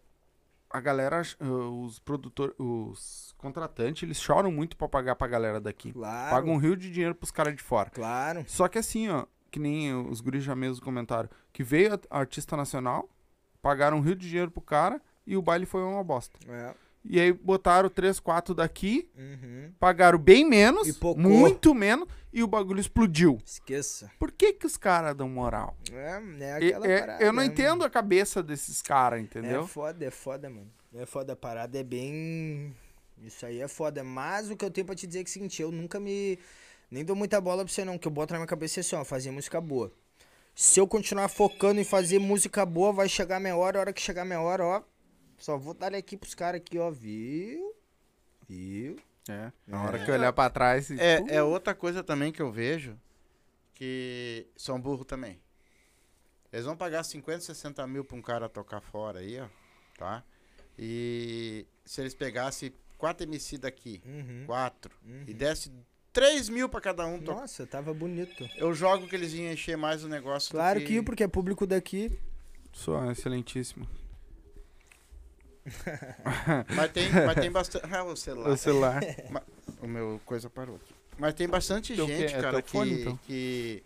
a galera, ah, os produtores, os contratantes, eles choram muito pra pagar pra galera daqui. Claro. Pagam um rio de dinheiro pros caras de fora. Claro. Só que assim, ó, que nem os guris já mesmo comentaram, que veio a- artista nacional, pagaram um rio de dinheiro pro cara e o baile foi uma bosta. É. E aí botaram três, quatro daqui, Uhum. pagaram bem menos, muito menos, e o bagulho explodiu. Esqueça. Por que que os caras dão moral? É, é E- aquela é- parada. eu não né, entendo a cabeça desses caras, É entendeu? foda, é foda, mano. É foda, a parada é bem. Isso aí é foda. Mas o que eu tenho pra te dizer é que é o seguinte, eu nunca me. Nem dou muita bola pra você não, que eu boto na minha cabeça assim, ó, fazer música boa. Se eu continuar focando em fazer música boa, vai chegar a minha hora, a hora que chegar a minha hora, ó. Só vou dar aqui pros caras aqui, ó, viu? Viu? É. Na hora que eu olhar pra trás. e- É, é outra coisa também que eu vejo que são burro também. Eles vão pagar 50, 60 mil pra um cara tocar fora aí, ó. Tá? E se eles pegassem 4 MC daqui, Uhum. 4, uhum. e desse 3 mil pra cada um tocar. Nossa, tava bonito. Eu jogo que eles iam encher mais o negócio do Claro que, porque é público daqui. Sou excelentíssimo. Mas tem, mas tem bastante. Ah, o celular. O celular. O meu coisa parou aqui. Mas tem bastante Teu gente? É cara, teu fone, que, então? que.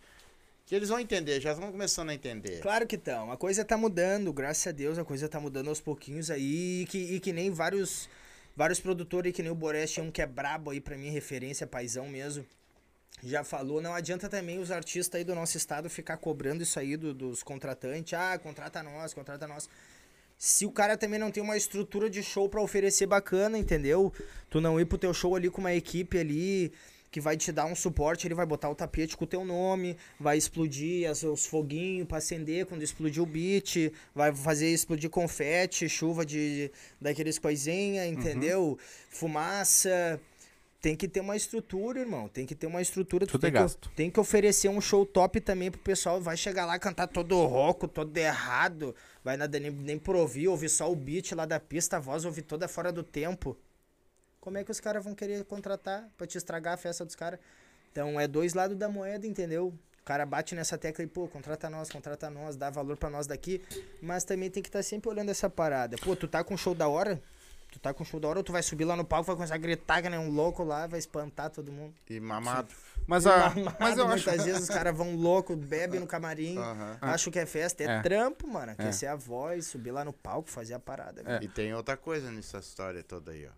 que eles vão entender, já estão começando a entender. Claro que estão. A coisa tá mudando, graças a Deus, a coisa tá mudando aos pouquinhos aí. E que, e que nem vários, vários produtores, que nem o Boreste, um que é brabo aí pra mim, referência, paizão mesmo. Já falou, não adianta também os artistas aí do nosso estado ficar cobrando isso aí do- dos contratantes. Ah, contrata nós, contrata nós. Se o cara também não tem uma estrutura de show pra oferecer bacana, entendeu? Tu não ir pro teu show ali com uma equipe ali que vai te dar um suporte, ele vai botar o tapete com o teu nome, vai explodir as- os foguinhos pra acender quando explodir o beat, vai fazer explodir confete, chuva de daqueles coisinha, Uhum. entendeu? Fumaça. Tem que ter uma estrutura, irmão. Tem que ter uma estrutura. Tu Tudo tem, é que, gasto. tem que oferecer um show top também pro pessoal. Vai chegar lá cantar todo rouco, todo errado. Vai nada nem, nem por ouvir, ouvir só o beat lá da pista, a voz ouvir toda fora do tempo. Como é que os caras vão querer contratar pra te estragar a festa dos caras? Então é dois lados da moeda, entendeu? O cara bate nessa tecla e, pô, contrata nós, contrata nós, dá valor pra nós daqui. Mas também tem que estar sempre olhando essa parada. Pô, tu tá com show da hora? Tu tá com show da hora ou tu vai subir lá no palco, vai começar a gritar que nem um louco lá, vai espantar todo mundo. E mamado. Mas, a, Mamado, mas eu acho. muitas vezes os caras vão louco, bebem no camarim, Aham. acham que é festa. É, É. trampo, mano. Aquecer a voz, subir lá no palco, fazer a parada. velho. E tem outra coisa nessa história toda aí, ó.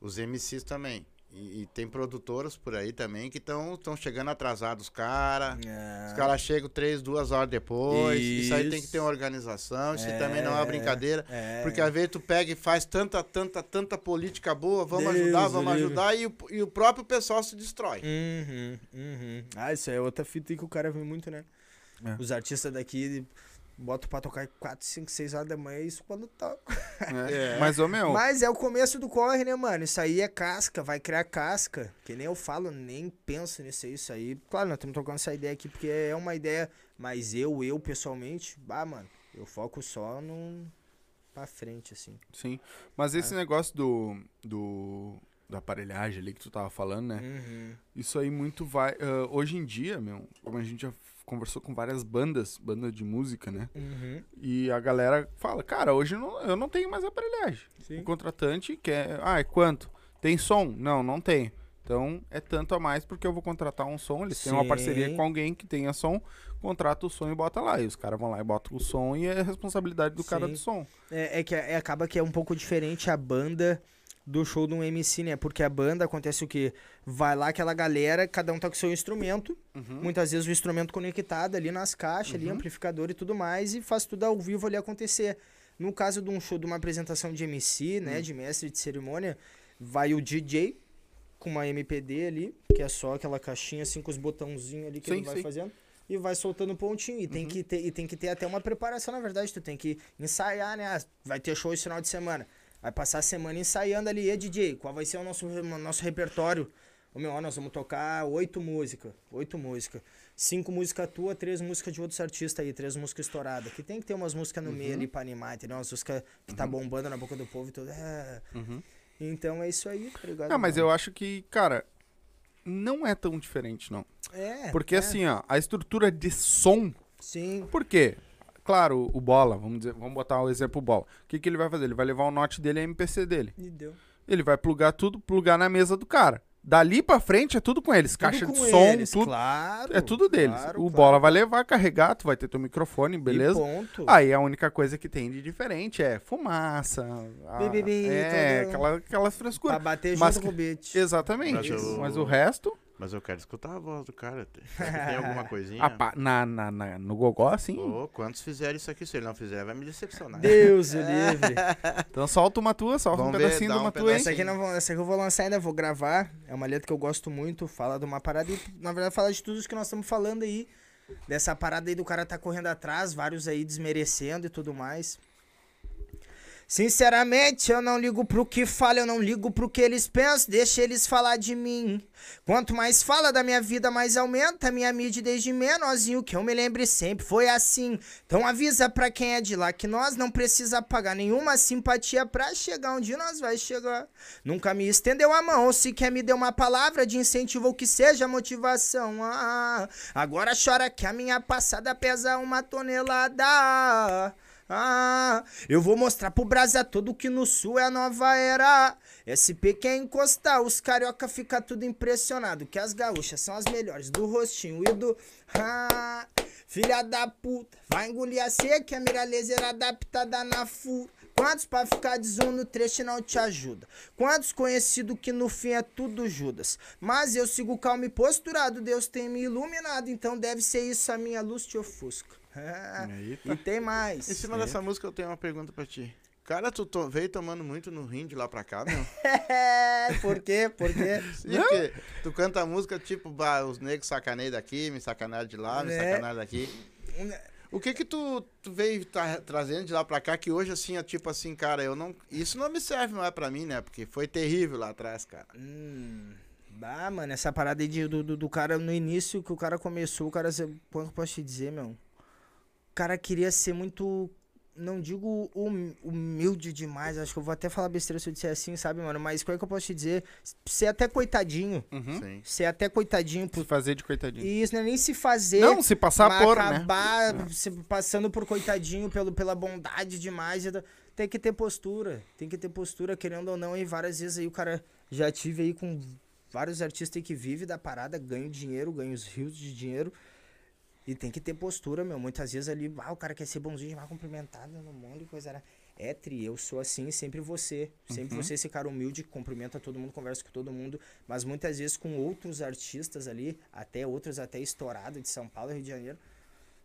Os MCs também. E, e tem produtoras por aí também que estão chegando atrasados, os caras. É. Os caras chegam três, duas horas depois. Isso, aí tem que Isso. ter uma organização. Isso É, também não é uma brincadeira. é. Porque às vezes tu pega e faz tanta, tanta, tanta política boa, vamos Deus ajudar, vamos ajudar, e o, e o próprio pessoal se destrói. Uhum, uhum. Ah, isso aí é outra fita que o cara vê muito, né? É. Os artistas daqui botam pra tocar 4, 5, 6 horas da manhã, isso quando toca. É. Mas, ô meu, Mas é o começo do corre, né, mano? Isso aí é casca, vai criar casca. Que nem eu falo, nem penso nisso aí. Isso aí, claro, nós estamos tocando essa ideia aqui porque é uma ideia. Mas eu, eu pessoalmente, bah, mano, eu foco só no. pra frente, assim. sim. Mas esse negócio do, do. Da aparelhagem ali que tu tava falando, né? Uhum. Isso aí muito vai. ah, hoje em dia, meu, como a gente já conversou com várias bandas, bandas de música, né? Uhum. E a galera fala, cara, hoje eu não, eu não tenho mais aparelhagem. Sim. O contratante quer. Ah, é quanto? Tem som? Não, não tem. Então é tanto a mais porque eu vou contratar um som. Eles têm uma Sim. parceria com alguém que tenha som, contrata o som e bota lá. E os caras vão lá e botam o som e é responsabilidade do cara Sim. do som. É, é que é- acaba que é um pouco diferente a banda do show de um MC, né? Porque a banda acontece o quê? Vai lá aquela galera, cada um tá com seu instrumento, muitas vezes o instrumento conectado ali nas caixas, ali, amplificador e tudo mais, e faz tudo ao vivo ali acontecer. No caso de um show, de uma apresentação de MC, né? De mestre de cerimônia, vai o DJ com uma MPD ali, que é só aquela caixinha assim com os botãozinhos ali que Sim, ele vai sim. fazendo. E vai soltando pontinho. E, tem que ter, e tem que ter até uma preparação, na verdade. Tu tem que ensaiar, né? Ah, Vai ter show esse final de semana. Vai passar a semana ensaiando ali. E DJ, qual vai ser o nosso, o nosso repertório? Ô meu, ó, nós vamos tocar oito músicas. Oito músicas. Cinco músicas tua, três músicas de outros artistas aí, três músicas estouradas. Que tem que ter umas músicas no meio ali pra animar, entendeu? Umas músicas que tá bombando na boca do povo e tudo. É. Então é isso aí, tá ligado? Ah, mas eu acho que, cara, não é tão diferente, não. É. Porque é, assim, ó, a estrutura de som. Sim. Por quê? Claro, o bola, vamos dizer, vamos botar o exemplo bola. O que, que ele vai fazer? Ele vai levar o note dele a MPC dele. E deu. Ele vai plugar tudo, plugar na mesa do cara. Dali pra frente é tudo com eles. Caixa Tudo de com som, eles, tudo. Claro. É tudo deles. claro, o claro. bola vai levar, carregar, tu vai ter teu microfone, E beleza? ponto. Aí a única coisa que tem de diferente é fumaça. a- Bibibi, é, aquela, aquelas Pra frescuras. bater Mas junto que- com o beat. Exatamente. Mas eu- Mas o resto, Mas eu quero escutar a voz do cara. Tem, alguma coisinha? na, na, na- no gogó, assim. Ô, quantos fizeram isso aqui? Se ele não fizer, vai me decepcionar. Deus o livre. Então solta uma tua, solta Vamos um ver, pedacinho dá de um uma tua, hein? Essa aqui, não essa aqui eu vou lançar ainda, vou gravar. É uma letra que eu gosto muito. Fala de uma parada e, na verdade, fala de tudo isso que nós estamos falando aí. Dessa parada aí do cara tá correndo atrás, vários aí desmerecendo e tudo mais. Sinceramente, eu não ligo pro que fala, eu não ligo pro que eles pensam, deixa eles falar de mim. Quanto mais fala da minha vida, mais aumenta a minha mídia desde menorzinho, que eu me lembre sempre foi assim. Então avisa pra quem é de lá que nós não precisa pagar nenhuma simpatia pra chegar onde nós vai chegar. Nunca me estendeu a mão, ou sequer me deu uma palavra de incentivo ou que seja motivação. Ah, agora chora que a minha passada pesa uma tonelada. Ah, eu vou mostrar pro Brasa todo que no sul é a nova era. SP quer encostar, os carioca fica tudo impressionado. Que as gaúchas são as melhores do rostinho e do. Ah, filha da puta, vai engolir a seca, a mira laser adaptada na fura. Quantos pra ficar de zoom no trecho não te ajuda? Quantos conhecido que no fim é tudo Judas? Mas eu sigo calmo e posturado, Deus tem me iluminado, então deve ser isso a minha luz te ofusca. Eita. e tem mais. Em cima dessa música, eu tenho uma pergunta pra ti. Cara, tu to- veio tomando muito no rim de lá pra cá, meu? É, por quê? Por quê? Sim, porque tu canta a música tipo, bah, os negros sacaneiam daqui, me sacaneiam de lá, me É. sacaneiam daqui. O que que tu, tu veio tá trazendo de lá pra cá que hoje, assim, é tipo assim, cara, eu não... Isso não me serve mais pra mim, né? Porque foi terrível lá atrás, cara. Hum, bah, mano, essa parada aí de- do, do, do cara no início que o cara começou, o cara. Como que eu posso te dizer, meu? O cara queria ser muito. Não digo hum- humilde demais, acho que eu vou até falar besteira se eu disser assim, sabe, mano? Mas como é que eu posso te dizer? Ser até coitadinho. Uhum. Ser até coitadinho Se por. fazer de coitadinho. E isso não é nem se fazer. Não, se passar mas por, né? acabar se passando por coitadinho pelo, pela bondade demais. e da- Tem que ter postura. Tem que ter postura, querendo ou não. E várias vezes aí o cara já tive aí com vários artistas aí que vivem da parada, ganham dinheiro, ganham os rios de dinheiro. E tem que ter postura, meu. Muitas vezes ali, ah, o cara quer ser bonzinho, vai cumprimentado no mundo e coisa. né? É tri, eu sou assim, sempre você. Sempre Uhum. você, esse cara humilde, que cumprimenta todo mundo, conversa com todo mundo. Mas muitas vezes com outros artistas ali, até outros até estourados de São Paulo, Rio de Janeiro.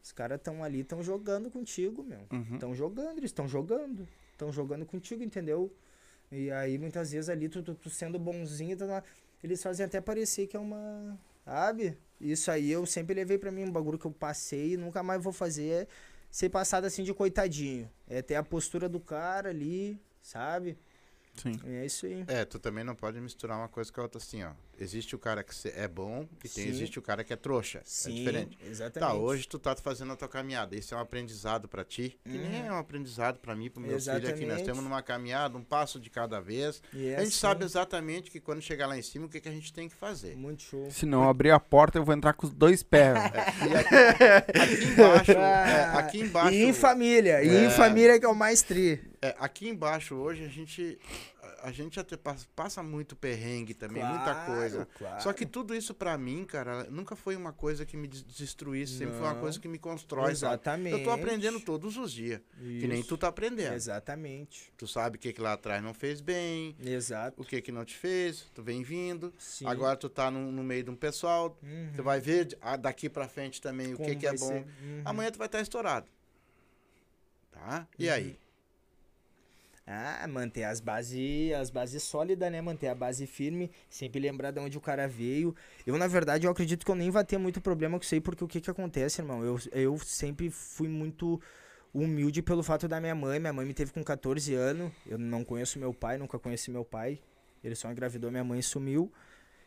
Os caras estão ali, estão jogando contigo, meu. Uhum. Estão jogando, eles estão jogando. Estão jogando contigo, entendeu? E aí, muitas vezes ali, tu, tu, tu sendo bonzinho, tá lá, eles fazem até parecer que é uma. Sabe? Isso aí eu sempre levei pra mim um bagulho que eu passei e nunca mais vou fazer. É ser passado assim de coitadinho. É ter a postura do cara ali, sabe? Sim. E é isso aí. É, tu também não pode misturar uma coisa com a outra assim, ó. Existe o cara que é bom e tem, Sim. existe o cara que é trouxa. Sim, É diferente. exatamente. Tá, hoje tu tá fazendo a tua caminhada. Isso é um aprendizado pra ti, que nem é um aprendizado pra mim, pro meu filho aqui. Nós Uhum. Exatamente. estamos numa caminhada, um passo de cada vez. E é a gente assim, sabe exatamente que quando chegar lá em cima, o que, que a gente tem que fazer. Muito show. Se não abrir a porta, eu vou entrar com os dois pés. E aqui, aqui embaixo, é, aqui embaixo, E em família, e É. em família que é o mais tri. é, aqui embaixo hoje a gente, a, a gente até passa, passa muito perrengue também, muita Claro, coisa. claro. Só que tudo isso pra mim, cara, nunca foi uma coisa que me des- destruísse, sempre foi uma Não. coisa que me constrói, sabe? Exatamente. Eu tô aprendendo todos os dias, que nem Isso. tu tá aprendendo. Exatamente. Tu sabe o que, que lá atrás não fez bem, Exato. o que que não te fez, tu vem vindo. Sim. Agora tu tá no, no meio de um pessoal, Uhum. tu vai ver daqui pra frente também o que, Como que é bom. Uhum. Amanhã tu vai estar estourado. Tá? E aí? Ah, manter as bases as bases sólidas, né? Manter a base firme, sempre lembrar de onde o cara veio. Eu, na verdade, eu acredito que eu nem vai ter muito problema com isso aí, porque o que que acontece, irmão? Eu, eu sempre fui muito humilde pelo fato da minha mãe. Minha mãe me teve com 14 anos. Eu não conheço meu pai, nunca conheci meu pai. Ele só engravidou minha mãe sumiu.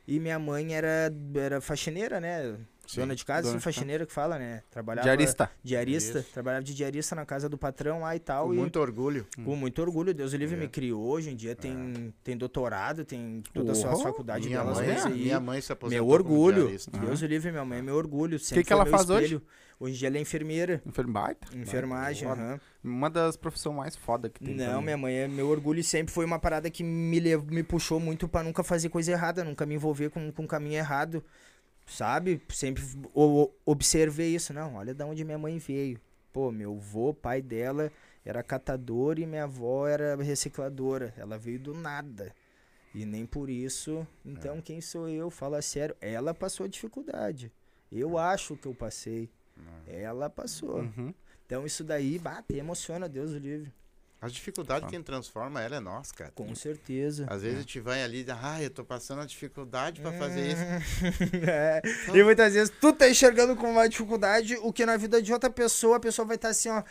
E minha mãe era, era faxineira, né? Sim, dona de casa, dona assim, faxineira que fala, né? Trabalhava Diarista. diarista, Isso. trabalhava de diarista na casa do patrão lá e tal. Com e muito orgulho. com muito orgulho, Deus o livre É. me criou. Hoje em dia tem, tem doutorado, tem todas as Oh, suas faculdades Minha delas mãe, coisas aí. minha mãe se aposentou Meu orgulho. Deus o livre, minha mãe é meu orgulho. sempre que foi ela faz hoje? espelho. Hoje em dia ela é enfermeira. Enfermagem. Enfermagem, aham. Uma das profissões mais foda que tem. Não, também. minha mãe é meu orgulho sempre foi uma parada que me, lev- me puxou muito pra nunca fazer coisa errada, nunca me envolver com, com caminho errado. Sabe? Sempre observei isso. Não, olha de onde minha mãe veio. Pô, meu avô, pai dela, era catador e minha avó era recicladora. Ela veio do nada. E nem por isso. Então, quem sou eu? Fala sério. Ela passou dificuldade. Eu acho que eu passei. Ela passou. Uhum. Então, isso daí, bate, emociona, Deus o livre. As dificuldades, Ah. quem transforma ela é nós, cara. Com certeza. Às vezes a gente vai ali, ah, eu tô passando a dificuldade pra fazer isso. É, E muitas vezes tu tá enxergando como uma dificuldade, o que na vida de outra pessoa, a pessoa vai estar assim, ó.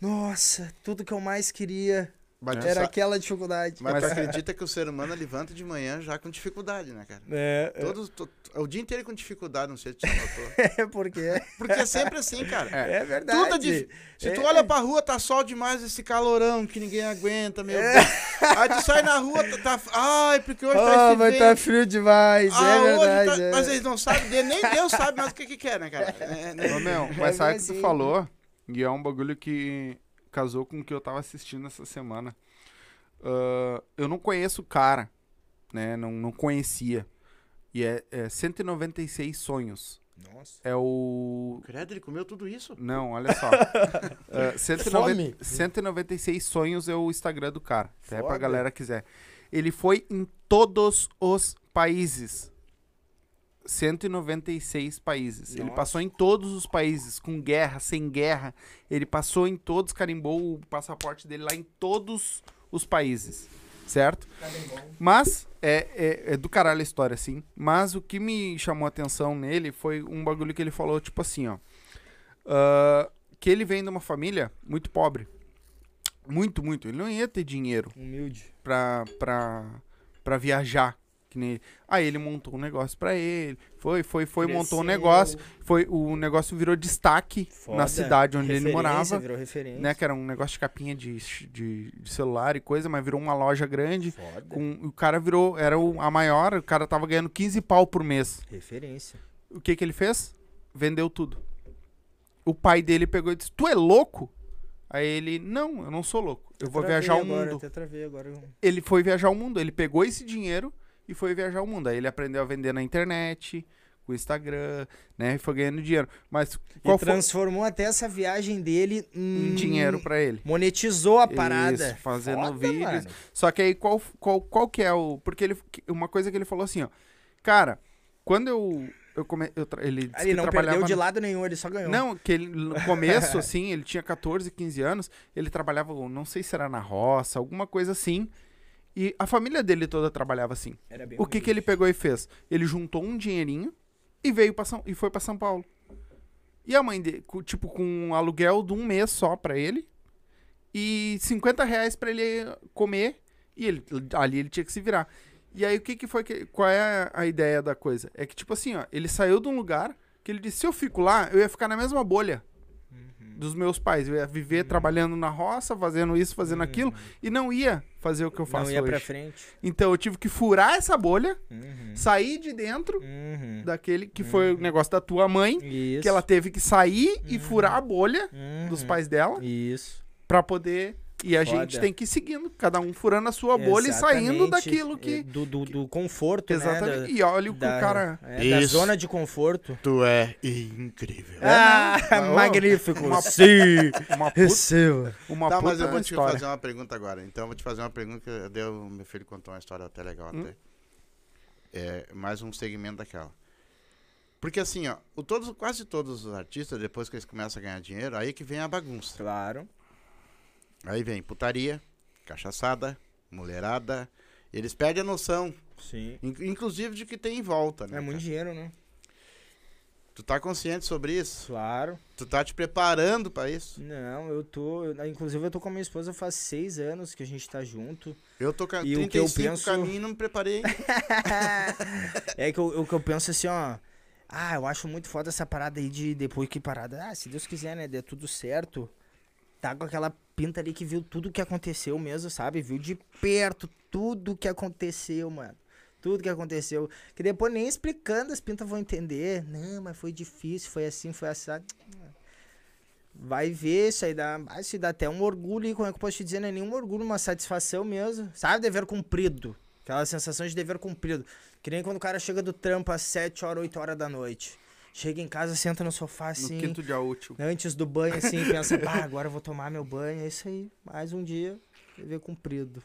Nossa, tudo que eu mais queria Mas, era sa- aquela dificuldade. mas tu acredita que o ser humano levanta de manhã já com dificuldade, né, cara? É, Todos, to- o dia inteiro com dificuldade, não sei se tu notou. é porque Porque é sempre assim, cara. é verdade. Tudo é dif- Se tu É. olha pra rua, tá sol demais, esse calorão que ninguém aguenta, meu É. Deus. Aí tu sai na rua, tá. tá- Ai, porque hoje tá Ah, vento. estar tá frio demais, Ah, é hoje verdade. tá- é. Mas eles não sabem, nem Deus sabe mais o que que quer, né, cara? É, né? Ô, meu, Mas mas sabe o que tu falou? E é um bagulho que casou com o que eu tava assistindo essa semana. Ah, eu não conheço o cara, né? Não, não conhecia. E é, é 196 sonhos. Nossa. É o. Credo, ele comeu tudo isso? Não, olha só. Ah, 190 Fome? 196 sonhos é o Instagram do cara. Até pra galera quiser. Ele foi em todos os países. 196 países. Ele Nossa. passou em todos os países, com guerra, sem guerra. Ele passou em todos, carimbou o passaporte dele lá em todos os países. Certo? Mas, é, é, é do caralho a história, assim. Mas o que me chamou a atenção nele foi um bagulho que ele falou, tipo assim, ó. ah, que ele vem de uma família muito pobre. Muito, muito. Ele não ia ter dinheiro Humilde. pra, pra, pra viajar. Que nem... Aí ele montou um negócio pra ele. Foi, foi, foi, montou um Cresceu. negócio. Foi, o negócio virou destaque Foda. na cidade onde ele Referência, morava. Virou referência. Né, que era um negócio de capinha de, de, de celular e coisa, mas virou uma loja grande. Foda. Com, o cara virou, era o, a maior, o cara tava ganhando 15 pau por mês. Referência. O que que ele fez? Vendeu tudo. O pai dele pegou e disse: Tu é louco? Aí ele: Não, eu não sou louco. Eu vou viajar o mundo. Agora. Ele foi viajar o mundo. Ele pegou esse dinheiro e foi viajar o mundo. Aí ele aprendeu a vender na internet, com o Instagram, né? E foi ganhando dinheiro. Mas E qual foi transformou até essa viagem dele em em dinheiro pra ele? Monetizou a parada. Isso, fazendo Foda, vídeos. mano. Só que aí qual, qual, qual que é o. Porque ele. Uma coisa que ele falou assim, ó. Cara, quando eu. eu come, eu tra- ele Ele não trabalhava perdeu de lado nenhum, ele só ganhou. Não, que ele, no começo, assim, ele tinha 14, 15 anos, ele trabalhava, não sei se era na roça, alguma coisa assim. E a família dele toda trabalhava assim. Era bem O que, que ele pegou e fez? Ele juntou um dinheirinho e veio para São e foi para São Paulo. E a mãe dele, tipo, com um aluguel de um mês só pra ele e 50 reais pra ele comer e ele ali ele tinha que se virar. E aí o que que foi que qual é a, a ideia da coisa? É que tipo assim, ó, ele saiu de um lugar que ele disse se eu fico lá, eu ia ficar na mesma bolha dos meus pais, eu ia viver trabalhando na roça, fazendo isso, fazendo aquilo e não ia fazer o que eu faço Não ia hoje. pra frente. Então eu tive que furar essa bolha Uhum. sair de dentro Uhum. daquele que foi o negócio da tua mãe, Isso. que ela teve que sair e furar a bolha Uhum. dos pais dela Isso. pra poder e a Foda. gente tem que ir seguindo, cada um furando a sua bolha e saindo Exatamente. daquilo É, que Do, do, do conforto, exatamente. né? E olha o que Da, o cara da, é, da zona de conforto. Tu é incrível. Ah, não. magnífico. Uma- Sim. uma puta, Receba. uma tá, puta mas eu vou te história. fazer uma pergunta agora. Então eu vou te fazer uma pergunta que deu, meu filho contou uma história até legal Hum. até. É, mais um segmento daquela. Porque assim, ó, o todos, quase todos os artistas, depois que eles começam a ganhar dinheiro, aí que vem a bagunça. Claro. Aí vem putaria, cachaçada, mulherada. Eles perdem a noção, Sim. in- inclusive de que tem em volta, né? É muito cara? dinheiro, né? Tu tá consciente sobre isso? Claro. Tu tá te preparando pra isso? Não, eu tô. eu- Inclusive, eu tô com a minha esposa faz seis anos que a gente tá junto. Eu tô com E o que eu 35 penso- caminho e não me preparei. é que eu- o que eu penso assim, ó. Ah, eu acho muito foda essa parada aí de depois que parada. Ah, se Deus quiser, né? Der tudo certo. Tá com aquela pinta ali que viu tudo que aconteceu mesmo, sabe? Viu de perto tudo que aconteceu, mano. Tudo que aconteceu. Que depois nem explicando as pintas vão entender. Não, mas foi difícil, foi assim, foi assado. Vai ver, isso aí dá, ah, isso dá até um orgulho, e como é que eu posso te dizer? Não é nenhum orgulho, uma satisfação mesmo. Sabe, dever cumprido. Aquela sensação de dever cumprido. Que nem quando o cara chega do trampo às 7 horas, 8 horas da noite. Chega em casa, senta no sofá No assim, quinto dia útil. antes do banho assim, pensa, bah, agora eu vou tomar meu banho. É isso aí, mais um dia, dever cumprido.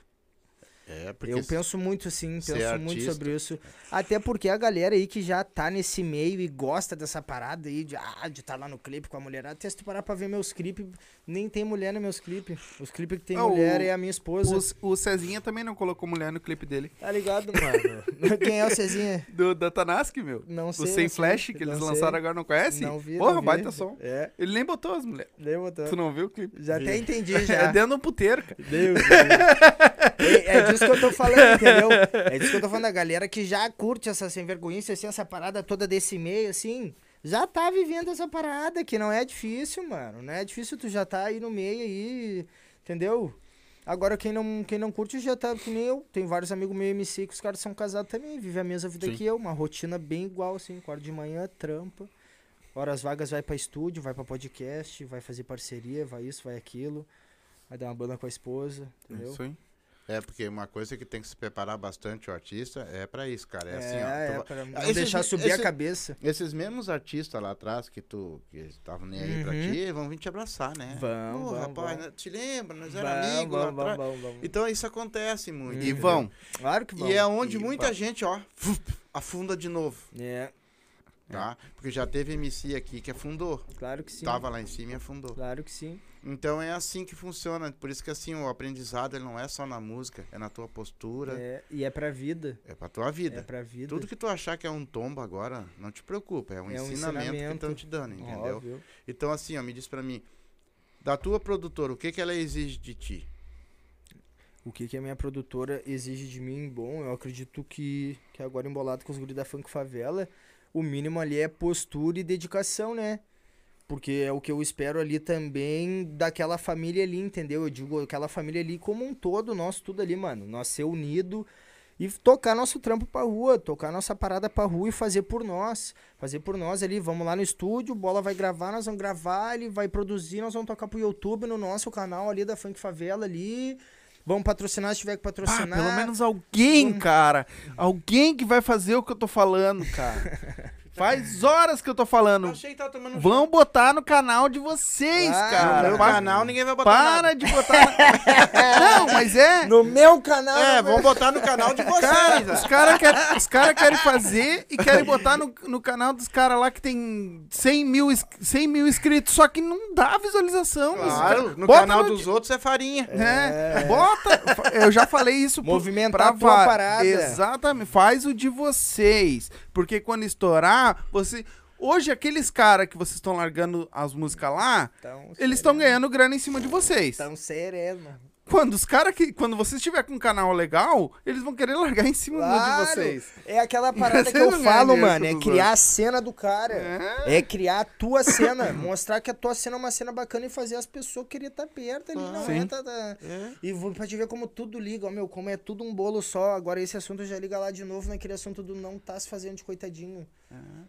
É, porque Eu penso muito assim, ser penso muito sobre isso. Até porque a galera aí que já tá nesse meio e gosta dessa parada aí de ah, de tá lá no clipe com a mulherada. Até se tu parar pra ver meus clipes, nem tem mulher nos meus clipes. Os clipes que tem Ah, o- mulher é a minha esposa. O, o Cezinha também não colocou mulher no clipe dele. Tá ligado, mano? Quem é o Cezinha? Do Datanask, meu. Não sei. o Sem não sei, Flash, que não eles sei. lançaram agora, não conhece? Não vi, Porra, não vi. baita som. É, Ele nem botou as mulheres. nem botou. Tu não viu o clipe? Já Vi. até entendi É já. dentro do puteiro, cara. Deus. Deus. é, é disso que eu tô falando, entendeu? É disso que eu tô falando, a galera que já curte essa sem vergonha, assim, essa parada toda desse meio, assim, já tá vivendo essa parada, que não é difícil, mano. Não é difícil tu já tá aí no meio aí, entendeu? Agora quem não, quem não curte já tá que nem eu. Tem vários amigos meio MC que os caras são casados também, vivem a mesma vida Sim. que eu, uma rotina bem igual, assim, acorda de manhã, trampa. Horas vagas vai pra estúdio, vai pra podcast, vai fazer parceria, vai isso, vai aquilo. Vai dar uma banda com a esposa, entendeu? Isso aí. É, porque uma coisa que tem que se preparar bastante o artista é pra isso, cara. É, É, assim, ó. tu é, pra não Esses- deixar subir a esse- cabeça. Esses mesmos artistas lá atrás que tu que estavam nem aí pra Uhum. ti, vão vir te abraçar, né? Vão, Pô, vão, rapaz, vão. né? te lembra? Nós éramos amigos lá vão, atrás. vão, vão. Então isso acontece muito. E Uhum. vão. Claro que vão. E é onde E muita vão. gente, ó, afunda de novo, É, tá? Porque já teve MC aqui que afundou. claro que sim. Tava lá em cima e afundou. Claro que sim. Então é assim que funciona. Por isso que assim, o aprendizado ele não é só na música, é na tua postura, é, É, e é pra vida. pra tua É vida. pra vida. Tudo que tu achar que é um tombo agora, não te preocupa, é um É um ensinamento, que ensinamento. estão te dando, entendeu? Óbvio. Então assim, ó, me diz pra mim, da tua produtora, o que que ela exige de ti? O que, que a minha produtora exige de mim, bom, eu acredito que, que agora embolado com os guris da Funk Favela, o mínimo ali é postura e dedicação, né? Porque é o que eu espero ali também daquela família ali, entendeu? Eu digo aquela família ali como um todo, nós tudo ali, mano. Nós ser unido e tocar nosso trampo pra rua, tocar nossa parada pra rua e fazer por nós. Fazer por nós ali, vamos lá no estúdio, bola vai gravar, nós vamos gravar, ele vai produzir, nós vamos tocar pro YouTube, no nosso canal ali da Funk Favela ali. Vamos patrocinar se tiver que Ah, patrocinar. pelo menos alguém, Vamos- cara. Alguém que vai fazer o que eu tô falando, cara. Faz horas que eu tô falando. Achei que tava tomando um Vão botar no canal de vocês, Ah, cara. No meu canal ninguém vai botar Para nada. de botar. Não, mas é. No meu canal. É, meu- vão botar no canal de vocês. Cara, os caras querem os cara querem fazer e querem botar no, no canal dos caras lá que tem 100 mil, ins- 100 mil inscritos, só que não dá visualização. Claro, cara- no bota canal no dos outros é farinha. É, bota. Eu já falei isso Movimentar a pra tua va- parada. Exatamente. Faz o de vocês. Porque quando estourar, você. Hoje, aqueles caras que vocês estão largando as músicas lá, Tão eles estão sereno. ganhando grana em cima de vocês. Tão sereno. Quando os caras que. Quando você estiver com um canal legal, eles vão querer largar em cima Claro. de vocês. É aquela parada que eu não falo, mano. É criar a cena do cara. É. É. criar a tua cena. Mostrar que a tua cena é uma cena bacana e fazer as pessoas querer estar perto ali. Não Sim. é, tá, tá. E vou- pra te ver como tudo liga, ó, meu, como é tudo um bolo só. Agora esse assunto já liga lá de novo naquele assunto do não tá se fazendo de coitadinho.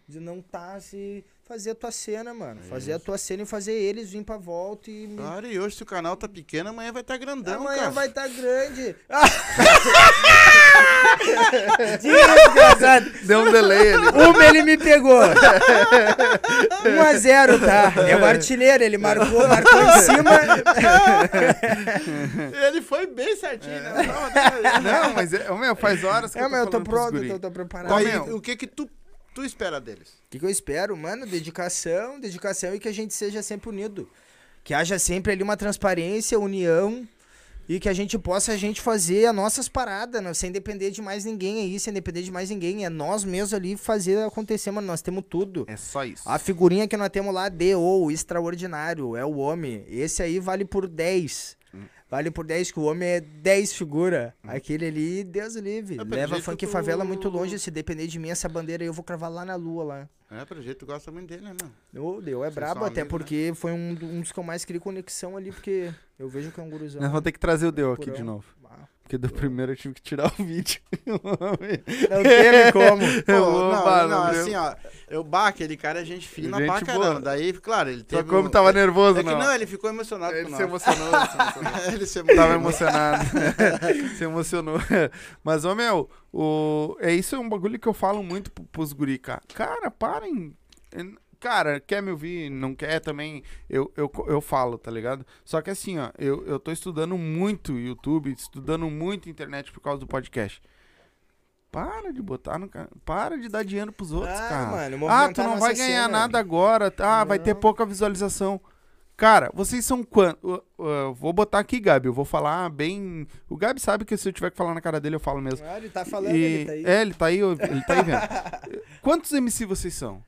De não tá se. Fazer a tua cena, mano. fazer a tua cena e fazer eles vir pra volta e. me- Claro, e hoje se o canal tá pequeno, amanhã vai estar grandão, Amanhã cara. vai estar grande. Desgraçado. Deu um delay ali. Uma ele me pegou. 1 a 0 tá? É o artilheiro, ele marcou, marcou em cima. Ele foi bem certinho, né? Não, mas é, ô, meu, faz horas que É, eu tô mas eu tô pronto, eu tô, tô preparado. Qual O é? Aí, o que que tu, tu espera deles? que, que eu espero, mano? Dedicação, dedicação e que a gente seja sempre unido. Que haja sempre ali uma transparência, união e que a gente possa a gente fazer as nossas paradas, né? sem depender de mais ninguém aí, sem depender de mais ninguém. É nós mesmos ali fazer acontecer, mano. Nós temos tudo. É só isso. A figurinha que nós temos lá, D.O., extraordinário, é o homem. Esse aí vale por 10. Vale por 10, que o homem é 10 figura. Aquele ali, Deus o livre. É, Leva funk e tu- favela muito longe. Se depender de mim, essa bandeira aí eu vou cravar lá na lua lá. É, pelo jeito tu gosta muito dele, né, mano? Ô, Deu é Vocês brabo, até amigos, né? porque foi um, um dos que eu mais criei conexão ali, porque eu vejo que é um guruzão. Nós vamos ter que trazer o Deu aqui de novo. Ah, Porque do primeiro eu tive que tirar o vídeo. Não teve como. Pô, Opa, não, não, não assim, ó. Eu, bah, aquele cara é gente fina Gente pra caramba. boa. Daí, claro, ele Só teve. como um- tava é- nervoso, É que não. não, ele ficou emocionado Ele se emocionou. se emocionou. ele se Tava emocionou. emocionado. se emocionou. Mas, ô meu, o... é isso é um bagulho que eu falo muito pro- pros guri, cara. Cara, parem. Cara, quer me ouvir, não quer também, eu, eu, eu falo, tá ligado? Só que assim, ó, eu, eu tô estudando muito YouTube, estudando muito internet por causa do podcast. Para de botar no ca- Para de dar dinheiro pros outros, Ah, cara. mano, ah, tu não vai ganhar cena. nada agora. tá? Ah, vai ter Não. pouca visualização. Cara, vocês são quanto? vou botar aqui, Gabi. Eu vou falar bem. O Gabi sabe que se eu tiver que falar na cara dele, eu falo mesmo. Ah, ele tá falando, E- ele tá aí. É, ele tá aí, ele tá aí vendo. Quantos MC vocês são?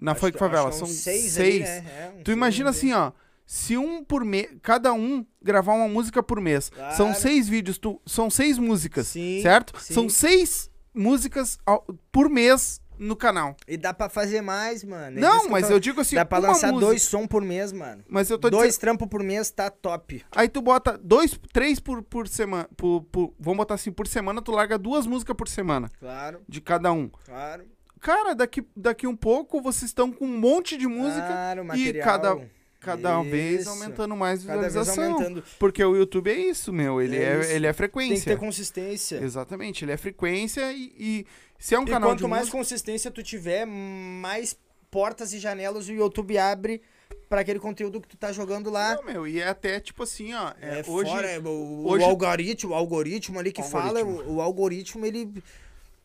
Na Acho Funk Favela? que São seis. seis. ali, né? É, uns Tu imagina assim, ó. Se um por mês, cada um gravar uma música por mês, são Claro. seis vídeos, tu, são seis músicas, Sim, certo? sim. São seis músicas ao- por mês no canal. E dá pra fazer mais, mano. É Não, mas tô- eu digo assim, Dá pra lançar música. dois som por mês, mano. Mas eu tô Dois dizendo, trampos por mês tá top. aí tu bota dois, três por, por semana, por, por- vamos botar assim, por semana tu larga duas músicas por semana, Claro, de cada um. claro. Cara, daqui, daqui um pouco vocês estão com um monte de música Claro, e cada, cada vez aumentando mais Cada vez visualização. aumentando. Porque o YouTube é isso, meu. Ele É é, ele é Tem que frequência. ter consistência. Exatamente, ele é frequência e, e se é um E canal quanto de mais música... consistência tu tiver, mais portas e janelas o YouTube abre pra aquele conteúdo que tu tá jogando lá. Não, meu, e é até tipo assim, ó. é, É, hoje, fora, é, o, hoje- o algoritmo, o algoritmo ali que fala, Algoritmo. o, o algoritmo, ele.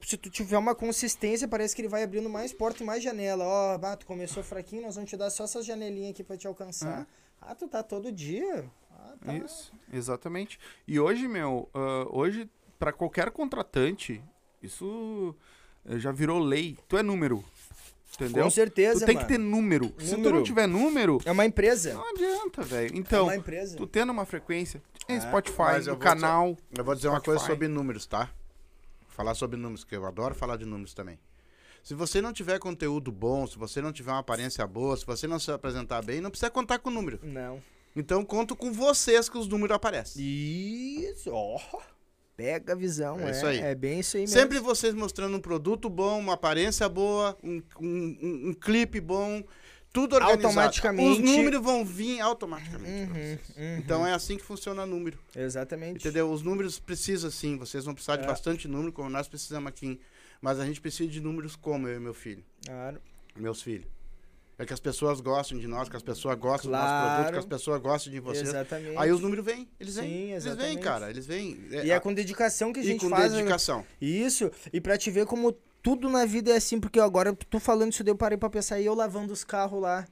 Se tu tiver uma consistência, parece que ele vai abrindo mais porta e mais janela. Ó, bah, tu começou fraquinho, nós vamos te dar só essas janelinhas aqui pra te alcançar. Ah, tu tá todo dia. Ah, tá. Isso, exatamente. E hoje, meu, ah, hoje, pra qualquer contratante, isso eh, já virou lei. Tu é número. Entendeu? Com certeza, tu tem mano. que ter número. Se tu Número. não tiver número, É uma empresa. não adianta, velho. é Então, uma empresa. tu tendo uma frequência, em É, Spotify, dizer- canal. Eu vou dizer uma coisa Spotify. sobre números, tá? Falar sobre números, que eu adoro falar de números também. Se você não tiver conteúdo bom, se você não tiver uma aparência boa, se você não se apresentar bem, não precisa contar com número. Não. Então conto com vocês que os números aparecem. Isso, ó. Pega a visão, É é. isso aí. É bem isso aí mesmo. Sempre vocês mostrando um produto bom, uma aparência boa, um, um, um- um clipe bom, tudo organizado. Automaticamente. Os números vão vir automaticamente. pra Uhum, vocês. uhum. Então é assim que funciona número. Exatamente. Entendeu? Os números precisam sim, vocês vão precisar de É. bastante número, como nós precisamos aqui. Mas a gente precisa de números como eu e meu filho. Claro. Meus filhos. É que as pessoas gostam de nós, que as pessoas gostam do nosso Claro. produto, que as pessoas gostam de vocês. Exatamente. Aí os números vêm, eles vêm. Sim, eles vêm, cara, eles vêm. E é com dedicação que a e gente com faz. né? dedicação. Isso, e pra te ver como tudo na vida é assim, porque agora tu falando isso, daí eu parei pra pensar, e eu lavando os carros lá.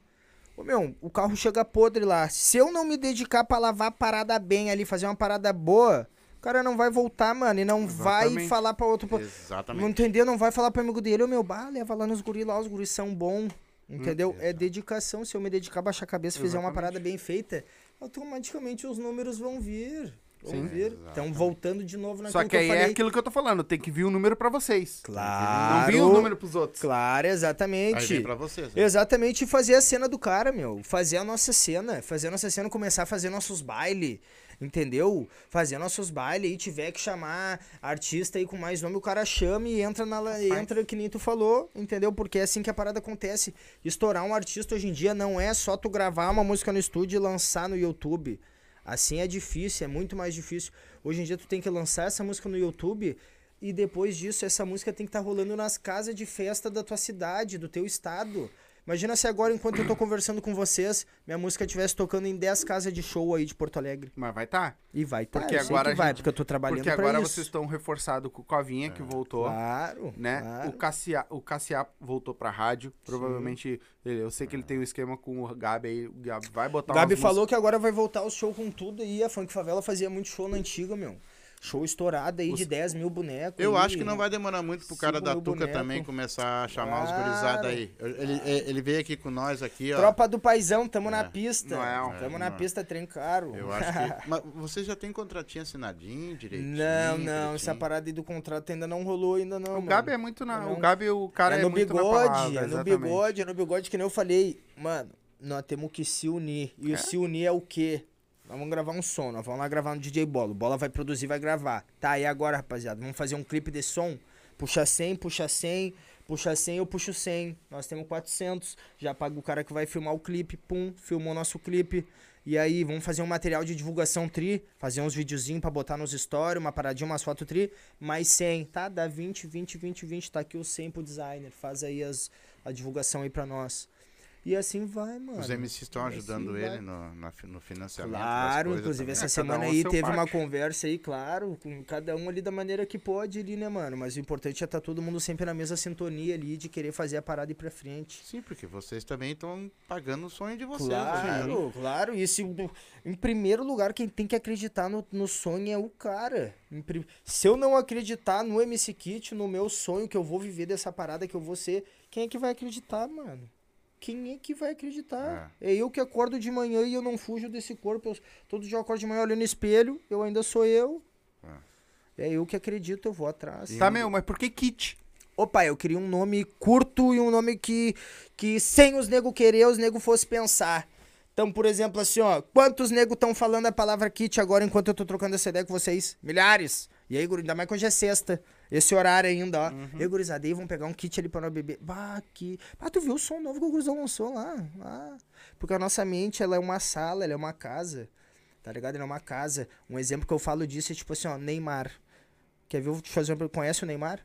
Ô meu, o carro chega podre lá. Se eu não me dedicar pra lavar a parada bem ali, fazer uma parada boa, o cara não vai voltar, mano, e não vai Exatamente. falar pra outro. Não Exatamente. entendeu? Não vai falar pro amigo dele, ô meu, bah, leva lá nos guris lá, os guris são bons. Hum, Entendeu? é dedicação. Se eu me dedicar, baixar a cabeça, fizer uma Exatamente. parada bem feita, automaticamente os números vão vir. Sim. vir. Então, voltando de novo Só naquilo que que, aí eu falei. é aquilo que eu tô falando, tem que vir o número pra vocês. Claro. Não vir o número pros outros. Claro, Aí exatamente. vem pra vocês. né? Exatamente, e fazer a cena do cara, meu. Fazer a nossa cena. Fazer a nossa cena, começar a fazer nossos bailes. Entendeu? Fazer nossos bailes e tiver que chamar artista aí com mais nome, o cara chama e entra na la- entra que nem tu falou, entendeu? Porque é assim que a parada acontece. Estourar um artista hoje em dia não é só tu gravar uma música no estúdio e lançar no YouTube. Assim é difícil, é muito mais difícil. Hoje em dia tu tem que lançar essa música no YouTube e depois disso essa música tem que estar rolando nas casas de festa da tua cidade, do teu estado. Imagina se agora, enquanto eu tô conversando com vocês, minha música estivesse tocando em 10 casas de show aí de Porto Alegre. Mas vai tá. E vai, tá? Porque eu agora vai, gente- porque eu tô trabalhando Porque agora isso. vocês estão reforçados com o Covinha, que voltou. Claro, Né? claro. O Cassiá, o Cassiá voltou pra rádio. Provavelmente, ele- eu sei que ele tem um esquema com o Gabi aí. O Gabi vai botar O Gabi umas falou que agora vai voltar o show com tudo aí. A Funk Favela fazia muito show na antiga, meu. Show estourado aí Os- de 10 mil bonecos. Eu aí. acho que não vai demorar muito pro cara da Tuca boneco. também começar a chamar os Claro. gurizados aí. Ele, ele- ele veio aqui com nós aqui, ó. Tropa do Paizão, tamo na É. pista. Não é, tamo é, na não é. pista, trem caro. Eu acho que. Mas você já tem contratinho assinadinho direitinho? Não, não, essa direitinho? parada aí do contrato ainda não rolou, ainda não. O mano. Gabi é muito na. Não. O Gabi, o cara é, é no na bigode, palavra, é no exatamente. bigode, é no bigode que nem eu falei. Mano, nós temos que se unir. E o se unir é o quê? Vamos gravar um som, nós vamos lá gravar no DJ Bola. Bola vai produzir, vai gravar. Tá, e agora, rapaziada? Vamos fazer um clipe de som? Puxa 100, puxa 100, puxa 100, eu puxo 100. Nós temos 400. Já paga o cara que vai filmar o clipe. Pum, filmou nosso clipe. E aí, vamos fazer um material de divulgação tri, fazer uns videozinhos pra botar nos stories, uma paradinha, umas fotos tri, mais 100, tá? Dá 20, 20, 20, 20, tá aqui o 100 pro designer, faz aí as, a divulgação aí pra nós. E assim vai, mano. Os MCs estão Assim ajudando ele no, no financiamento. Claro, inclusive também. essa É, semana um aí teve uma parte. conversa aí, claro, com cada um ali da maneira que pode ali, né, mano? Mas o importante é estar todo mundo sempre na mesma sintonia ali, de querer fazer a parada ir pra frente. Sim, porque vocês também estão pagando o sonho de vocês. né? Claro, claro. E se, em primeiro lugar, quem tem que acreditar no, no sonho é o cara. Se eu não acreditar no MC Kit, no meu sonho, que eu vou viver dessa parada, que eu vou ser, quem é que vai acreditar, mano? Quem é que vai acreditar? É. eu que acordo de manhã e eu não fujo desse corpo. Eu, todo dia eu acordo de manhã olhando no espelho, eu ainda sou eu. É eu que acredito, eu vou atrás. Tá, meu, mas por que kit? Opa, eu queria um nome curto e um nome que, que sem os nego querer, os nego fosse pensar. Então, por exemplo, assim, ó, quantos nego estão falando a palavra kit agora enquanto eu tô trocando essa ideia com vocês? Milhares. E aí, ainda mais que hoje é sexta. Esse horário ainda, ó. Uhum. E aí, gurizada, aí vão pegar um kit ali pra nós beber. Bah, que... Ah, tu viu o som novo que o gurizão lançou lá? Ah, porque a nossa mente, ela é uma sala, ela é uma casa. Tá ligado? Ela é uma casa. Um exemplo que eu falo disso é tipo assim, ó, Neymar. Quer ver? Eu vou te fazer uma. Conhece o Neymar?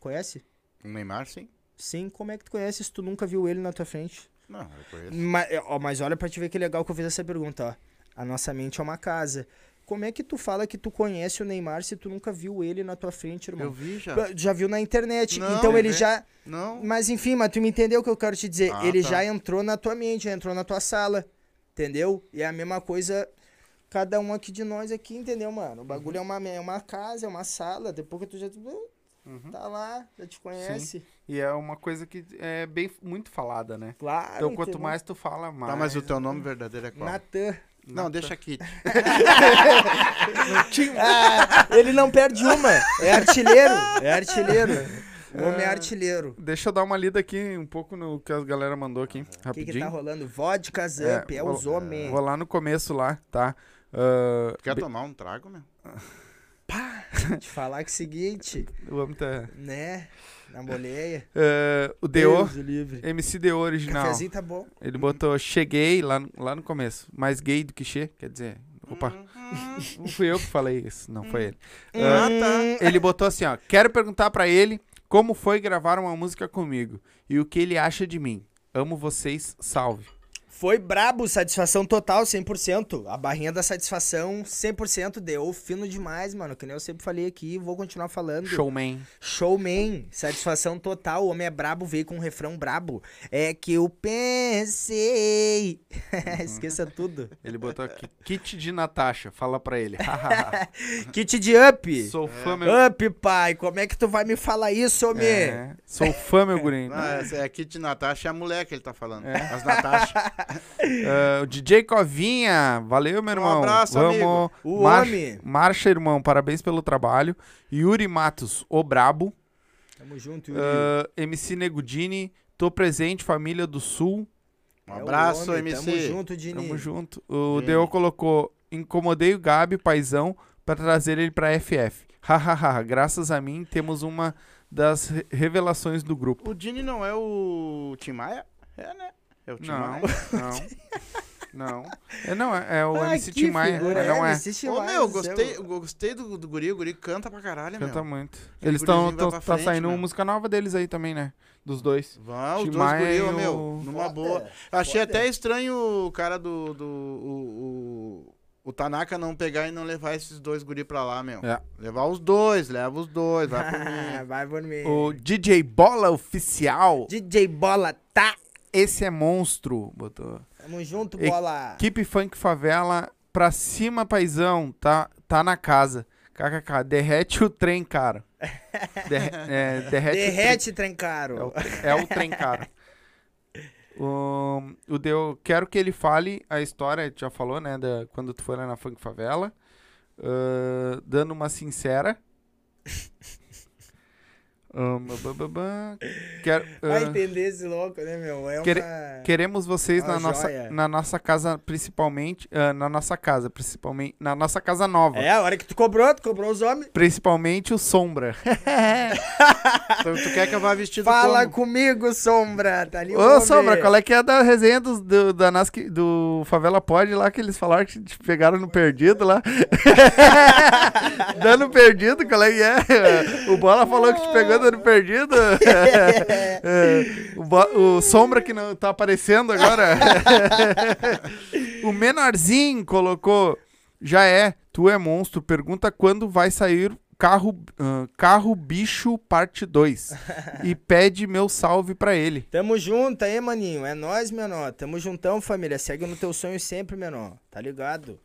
Conhece? O Neymar, sim? Sim, como é que tu conhece se tu nunca viu ele na tua frente? Não, eu conheço. Mas, ó, mas olha pra te ver que legal que eu fiz essa pergunta, ó. A nossa mente é uma casa. Como é que tu fala que tu conhece o Neymar se tu nunca viu ele na tua frente, irmão? Eu vi já. Já viu na internet. Não, então ele é. já. Não. Mas enfim, mas tu me entendeu o que eu quero te dizer. Ah, ele tá. já entrou na tua mente, já entrou na tua sala. Entendeu? E é a mesma coisa. Cada um aqui de nós aqui, entendeu, mano? O bagulho é, uma, é uma casa, é uma sala. Depois que tu já. Uhum. Tá lá, já te conhece. E é uma coisa que é bem muito falada, né? Claro. Então, quanto entendeu? mais tu fala, mais. Tá, mas o teu nome verdadeiro é qual? Natan. Não, deixa aqui. Ah, ele não perde uma. É artilheiro. É artilheiro. O homem é artilheiro. Deixa eu dar uma lida aqui um pouco no que a galera mandou aqui, O que, rapidinho. que tá rolando? Vodka Zamp, é, vou- os homens. Vou lá no começo lá, tá? Ah, Quer tomar um trago, meu? Te falar que é o seguinte, o homem tá- né? Na boleia. Ah, o Deo, Deus o livre. MC Deo original. Cafezinho tá bom. Ele botou cheguei lá, no- lá no começo. Mais gay do que che, quer dizer. Opa, não fui eu que falei isso, não foi ele. Ah, Ah, ele botou assim, ó. Quero perguntar pra ele Como foi gravar uma música comigo? E o que ele acha de mim? Amo vocês, salve. Foi brabo, satisfação total, 100%. A barrinha da satisfação, 100%. Deu fino demais, mano. Que nem eu sempre falei aqui, vou continuar falando. Showman. Showman, satisfação total. O homem é brabo, veio com um refrão brabo. É que eu pensei. Esqueça tudo. Ele botou aqui, kit de Natasha, fala pra ele. Kit de up. Sou fã, meu... Up, pai. Como é que tu vai me falar isso, homem? É, sou fã, meu guri. Não, é a Kit Natasha, é a mulher que ele tá falando. É. As Natasha. Ah, o DJ Covinha, valeu, meu Um irmão. abraço, Vamos. amigo. O Marcha, homem. marcha, irmão, parabéns pelo trabalho. Yuri Matos, o Brabo. Tamo junto, Yuri. Ah, MC Negudini, tô presente, família do Sul. Um É abraço, homem, MC. Tamo junto, Dini. Tamo junto. O. Deo colocou, incomodei o Gabi, paizão, pra trazer ele pra FF. Hahaha, graças a mim temos uma das re- revelações do grupo. O Dini não é o Tim Maia? É, né? É o Tim Não, Maia. não, não. É, não, é, é o Ah, MC Tim Maia, mas não é. MC Tim Ô, Maia, meu, gostei, eu gostei do, do guri. O guri canta pra caralho, Canta meu. muito. Aquele Eles estão. Tá frente, saindo meu. música nova deles aí também, né? Dos dois. Vão, os dois guri, o- meu, numa Foda, boa. Eu achei foda. até estranho o cara do... do o, o, o Tanaka não pegar e não levar esses dois guri pra lá, meu. É. Levar os dois, leva os dois, vai por mim. Vai por mim. O DJ Bola Oficial. DJ Bola, tá? Esse é monstro. Botou. Tamo junto, Bola. Equipe Funk Favela pra cima, paizão. Tá, tá na casa. KKK, derrete o trem, cara. É, derrete, Derrete, trem o caro. trem. É o, é o trem, cara. O, o Deu, quero que ele fale a história, já falou, né? Da, quando tu foi lá na Funk Favela. Ah, dando uma sincera. Um, ba. Quero, Vai ah, entender esse louco, né, meu? É Quere- uma... Queremos vocês na nossa, na nossa casa, principalmente. ah, na nossa casa, principalmente. Na nossa casa nova. É, a hora que tu cobrou, tu cobrou os homens. Principalmente o Sombra. Então, tu quer que eu vá vestido Fala como? comigo, Sombra. Tá ali Ô, homem. Sombra, qual é que é da resenha do, do, da Nasc, do Favela Pod lá que eles falaram que te pegaram no perdido lá? dando perdido, qual é que é? O Bola falou que te pegou dando perdido. É, o, o Sombra que não tá aparecendo agora. o Menorzinho colocou. Já é, tu é monstro. Pergunta quando vai sair Carro, ah, carro Bicho Parte 2. e pede meu salve pra ele. Tamo junto aí, maninho. É nóis, menor. Tamo juntão, família. Segue no teu sonho sempre, menor. Tá ligado?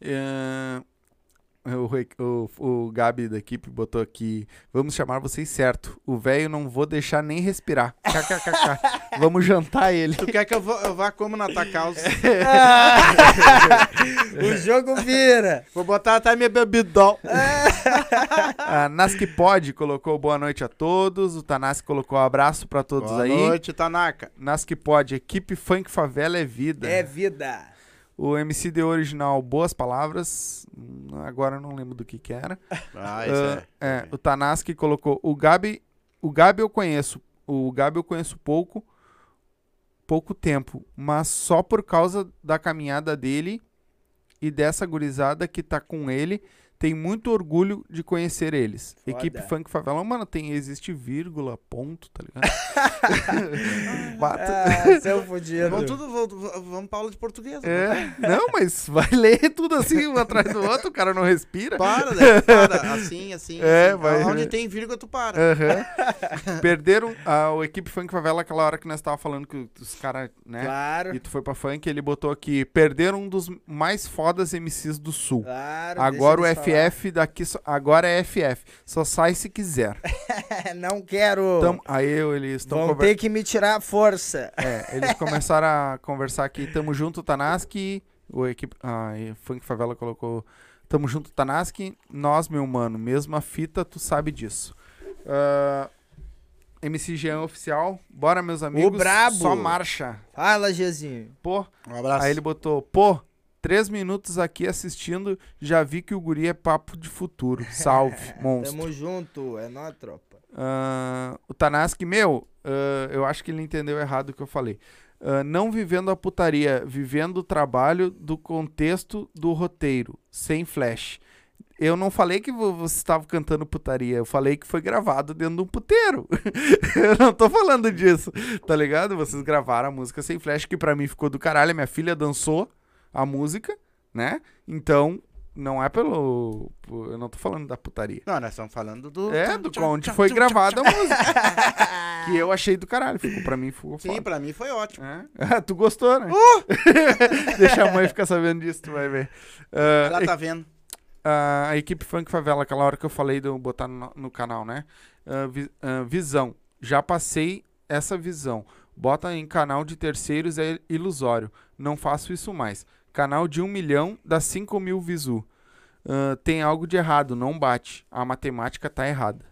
É, o, o, o Gabi da equipe botou aqui. Vamos chamar vocês certo. O velho não vou deixar nem respirar. KKKK. Vamos jantar ele. Tu quer que eu, vou, eu vá como na tua causa? o jogo vira. Vou botar até minha bebidol. A Naski Pod colocou boa noite a todos. O Tanaski colocou abraço pra todos Boa aí. noite, Tanaka. Naski Pod, equipe Funk Favela é vida. É vida. O MC de original, boas palavras. Hum, Agora eu não lembro do que que era. Ah, isso Ah, é. é, o Tanaski colocou. O Gabi, o Gabi eu conheço. O Gabi eu conheço pouco, pouco tempo, mas só por causa da caminhada dele e dessa gurizada que tá com ele, tem muito orgulho de conhecer eles. Foda. Equipe Funk Favela, mano, tem existe vírgula, ponto, tá ligado? Bato- Ah, seu fudido. Vamos tudo, vamos, vamos pra aula de português. É, não, mas vai ler tudo assim, um atrás do outro, o cara não respira. Para, né? Para. Assim, assim. É, assim. vai- Onde tem vírgula, tu para. Aham. Perderam a o equipe Funk Favela aquela hora que nós tava falando que os caras, né? Claro. E tu foi pra funk, ele botou aqui, perderam um dos mais fodas MCs do Sul. Claro. Agora o eles FF daqui, só- agora é FF. Só sai se quiser. Não quero. Tamo- aí eu- eles estão Vão ter que me tirar a força. É, eles começaram a conversar aqui. Tamo junto, Tanaski. O equipe. Ah, Funk Favela colocou. Tamo junto, Tanaski. Nós, meu mano, mesma fita, tu sabe disso. Ah, MC Jean oficial. Bora, meus amigos. brabo. Só marcha. Fala, Gezinho. Pô. Um abraço. Aí ele botou, pô. Três minutos aqui assistindo, já vi que o guri é papo de futuro. Salve, monstro. Tamo junto. É nóis, tropa. Ah, o Tanaski, meu, ah, eu acho que ele entendeu errado o que eu falei. Ah, não vivendo a putaria, vivendo o trabalho do contexto do roteiro, sem flash. Eu não falei que vo- você estava cantando putaria, eu falei que foi gravado dentro de um puteiro. eu não tô falando disso, tá ligado? Vocês gravaram a música sem flash, que pra mim ficou do caralho. Minha filha dançou a música, né? Então, não é pelo. Eu não tô falando da putaria. Não, nós estamos falando do. É, do onde foi gravada a música. que eu achei do caralho. Ficou, pra mim ficou Sim, foda. pra mim foi ótimo. É? Tu gostou, né? Deixa a mãe ficar sabendo disso, tu vai ver. Ah, Ela tá vendo. a equipe Funk Favela, aquela hora que eu falei de eu botar no, no canal, né? Ah, vi- visão. Já passei essa visão. Bota em canal de terceiros é ilusório. Não faço isso mais. Canal de um milhão dá 5 mil visu. Ah, tem algo de errado, não bate. A matemática tá errada.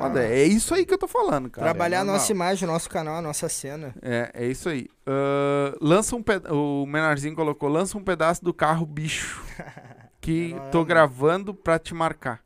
Foda, é isso aí que eu tô falando, cara. Trabalhar é a nossa imagem, o nosso canal, a nossa cena. É, é isso aí. Ah, lança um peda- O Menarzinho colocou: lança um pedaço do carro, bicho. Que Menor, tô mano. gravando pra te marcar.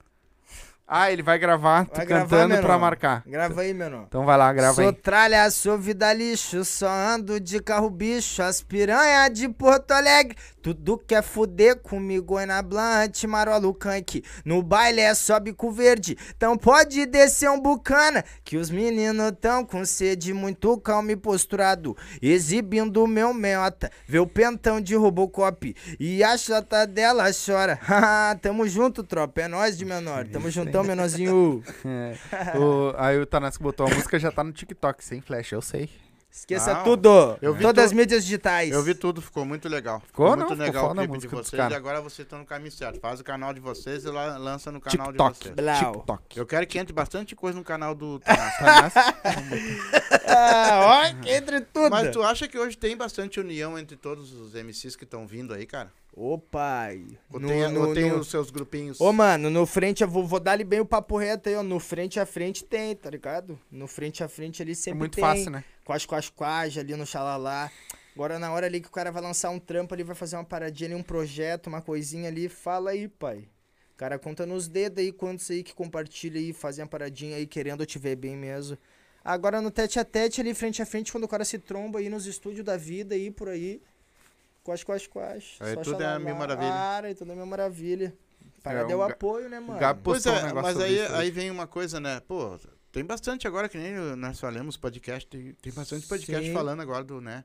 Ah, ele vai gravar Vai gravar, cantando pra menor. marcar. Grava aí, menor. Então vai lá, grava sou aí. tralha, sou vida lixo, só ando de carro bicho, as piranha de Porto Alegre. Tudo quer fuder comigo é na Blunt, marolo canque. No baile é só bico verde, então pode descer um bucana. Que os meninos tão com sede, muito calmo e posturado. Exibindo meu meta, vê o pentão de Robocop. E a chota dela chora. Tamo junto, tropa, é nós de menor. Tamo juntão, menorzinho. É. O- aí o Tanasco botou a música já tá no TikTok, sem flash, eu sei. Esqueça Não, tudo. Todas as mídias digitais. Eu vi tudo, ficou muito legal. Ficou, muito não? Ficou legal a o clipe de vocês e agora vocês estão no caminho certo. Faz o canal de vocês e lá, lança no canal de TikTok. vocês. Blau. TikTok. Eu quero que entre bastante coisa no canal do. Tanasco. Ah, ó, entre tudo. Mas tu acha que hoje tem bastante união entre todos os MCs que estão vindo aí, cara? Ô, pai. Ou No- tem, no- ou tem no- os seus grupinhos? Ô, mano, no frente, eu vou, vou dar-lhe bem o papo reto aí, ó. No frente a frente tem, tá ligado? No frente a frente ali É sempre muito tem. fácil, né? Quase, quase, quase ali no xalalá. Agora, na hora ali que o cara vai lançar um trampo ali, vai fazer uma paradinha ali, um projeto, uma coisinha ali, fala aí, pai. O cara conta nos dedos aí quantos aí que compartilha aí, fazem uma paradinha aí, querendo te ver bem mesmo. Agora no tete a tete ali, frente a frente, quando o cara se tromba aí nos estúdios da vida aí, por aí. Quase, quase, quase. Aí Só tudo é xalalá. mil maravilha. Cara, e tudo é mil maravilha. Para É, deu o Ga- apoio, né, mano? Gabi Pois um é, negócio mas aí, aí vem uma coisa, né? Pô, tem bastante agora, que nem nós falamos, podcast, tem, tem bastante podcast Sim. falando agora do, né?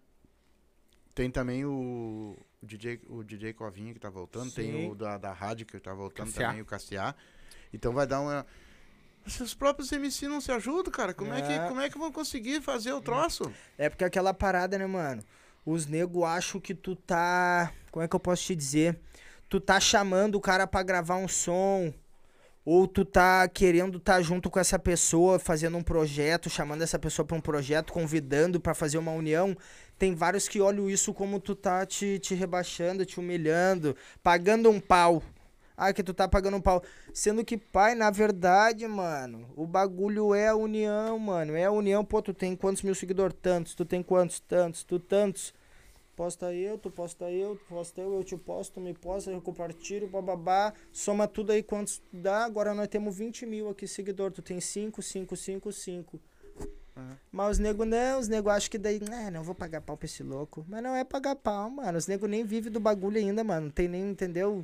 Tem também o, o DJ, o DJ Covinha que tá voltando, tem Sim. o da, da rádio que tá voltando Cassiá. também, o Cassiá. Então vai dar uma... Se os próprios MC não se ajudam, cara, como é, É. que, como é que vão conseguir fazer o troço? É porque aquela parada, né, mano? Os nego acham que tu tá. Como é que eu posso te dizer? Tu tá chamando o cara pra gravar um som. Ou tu tá querendo tá junto com essa pessoa, fazendo um projeto, chamando essa pessoa pra um projeto, convidando pra fazer uma união. Tem vários que olham isso como tu tá te, te rebaixando, te humilhando, pagando um pau. Ah, que tu tá pagando um pau. Sendo que, pai, na verdade, mano, o bagulho é a união, mano. É a união, pô, tu tem quantos mil seguidores? Tantos. Tu tem quantos? Tantos. Tu tantos. Posta eu, tu posta eu, tu posta eu, eu te posto, tu me posta, eu compartilho, bababá. Soma tudo aí quantos dá. Agora nós temos 20 mil aqui seguidor. Tu tem 5, 5, 5, 5. Mas os nego não, os nego acham que daí, ah, não vou pagar pau pra esse louco. Mas não é pagar pau, mano. Os nego nem vivem do bagulho ainda, mano. Não tem nem, entendeu?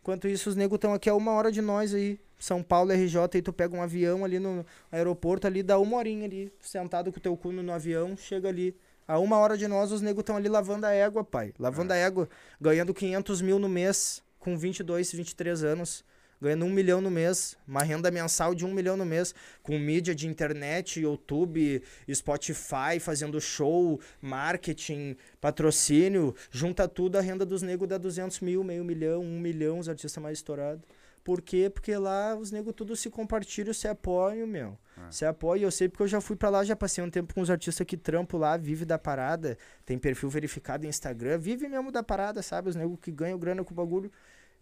Enquanto isso, os nego estão aqui a uma hora de nós aí. São Paulo, RJ, aí tu pega um avião ali no aeroporto, ali dá uma horinha ali, sentado com o teu cu no, avião, chega ali. A uma hora de nós, os nego estão ali lavando a égua, pai. Lavando a égua, ganhando 500 mil no mês, com 22, 23 anos. Ganhando um milhão no mês, uma renda mensal de um milhão no mês, com mídia de internet, YouTube, Spotify, fazendo show, marketing, patrocínio, junta tudo, a renda dos negros dá 200 mil, meio milhão, um milhão, os artistas mais estourados. Por quê? Porque lá os negros tudo se compartilham, se apoiam, meu. Se apoiam. Eu sei porque eu já fui pra lá, já passei um tempo com os artistas que trampo lá, vive da parada, tem perfil verificado no Instagram, vive mesmo da parada, sabe? Os negros que ganham grana com o bagulho.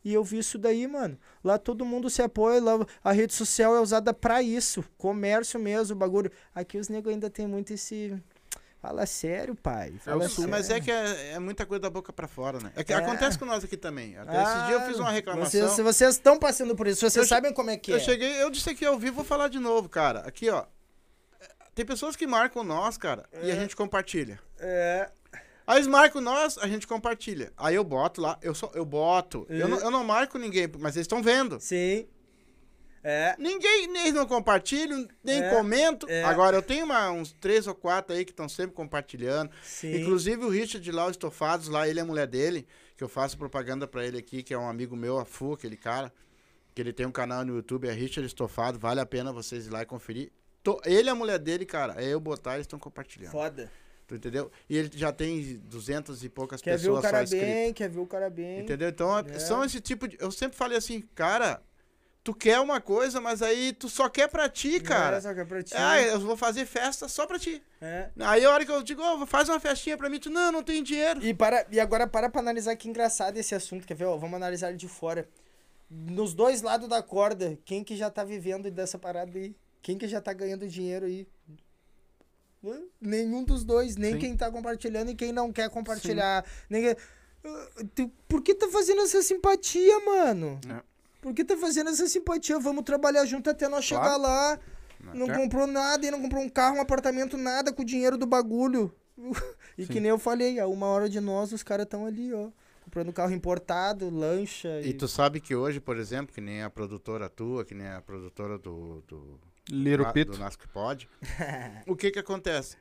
E eu vi isso daí, mano. Lá todo mundo se apoia, lá a rede social é usada pra isso. Comércio mesmo, bagulho. Aqui os negros ainda tem muito esse. Fala sério, pai. Fala Eu- sério. Mas é que é, é muita coisa da boca pra fora, né? É que É. acontece com nós aqui também. Até esse dia eu fiz uma Ah, reclamação. Vocês, se vocês estão passando por isso, vocês Eu sabem como é que Eu é. cheguei, eu disse aqui ao vivo, vou falar de novo, cara. Aqui, ó. Tem pessoas que marcam nós, cara, e a É. gente compartilha. É. Aí eles marcam nós, a gente compartilha. Aí eu boto lá, eu só eu boto. Eu, É. não, eu não marco ninguém, mas eles estão vendo. Sim. É. Ninguém, nem não compartilham, nem É, comentam. é. Agora, eu tenho uma- uns três ou quatro aí que estão sempre compartilhando. Sim. Inclusive o Richard lá, o Estofados lá, ele é a mulher dele, que eu faço propaganda pra ele aqui, que é um amigo meu, a Fu, aquele cara, que ele tem um canal no YouTube, é Richard Estofado, vale a pena vocês ir lá e conferir. Tô- ele e a mulher dele, cara, é eu botar, eles estão compartilhando. Foda. Tu entendeu? E ele já tem duzentas e poucas Quer ver o pessoas cara só inscritas. bem, quer ver o cara bem. Entendeu? Então, É. são esse tipo de. Eu sempre falei assim, cara, tu quer uma coisa, mas aí tu só quer pra ti, cara. É, só que é pra ti. Ah, eu vou fazer festa só pra ti. É. Aí a hora que eu digo, oh, faz uma festinha pra mim, tu, não, não tem dinheiro. E, para, e agora para pra analisar que engraçado esse assunto, quer ver? Ó, vamos analisar ele de fora. Nos dois lados da corda, quem que já tá vivendo dessa parada aí? Quem que já tá ganhando dinheiro aí? Hã? Nenhum dos dois, nem Sim. quem tá compartilhando e quem não quer compartilhar. Nem... Ah, Por que tá fazendo essa simpatia, mano? É. Por que tá fazendo essa simpatia? Vamos trabalhar junto até nós chegar lá. Não É. comprou nada e não comprou um carro, um apartamento, nada com o dinheiro do bagulho. E que Sim. nem eu falei, a uma hora de nós, os caras estão ali, ó. Comprando carro importado, lancha. E tu sabe que hoje, por exemplo, que nem a produtora tua, que nem a produtora do, do, Little na- Pito. do Nasc Pod, o que que acontece?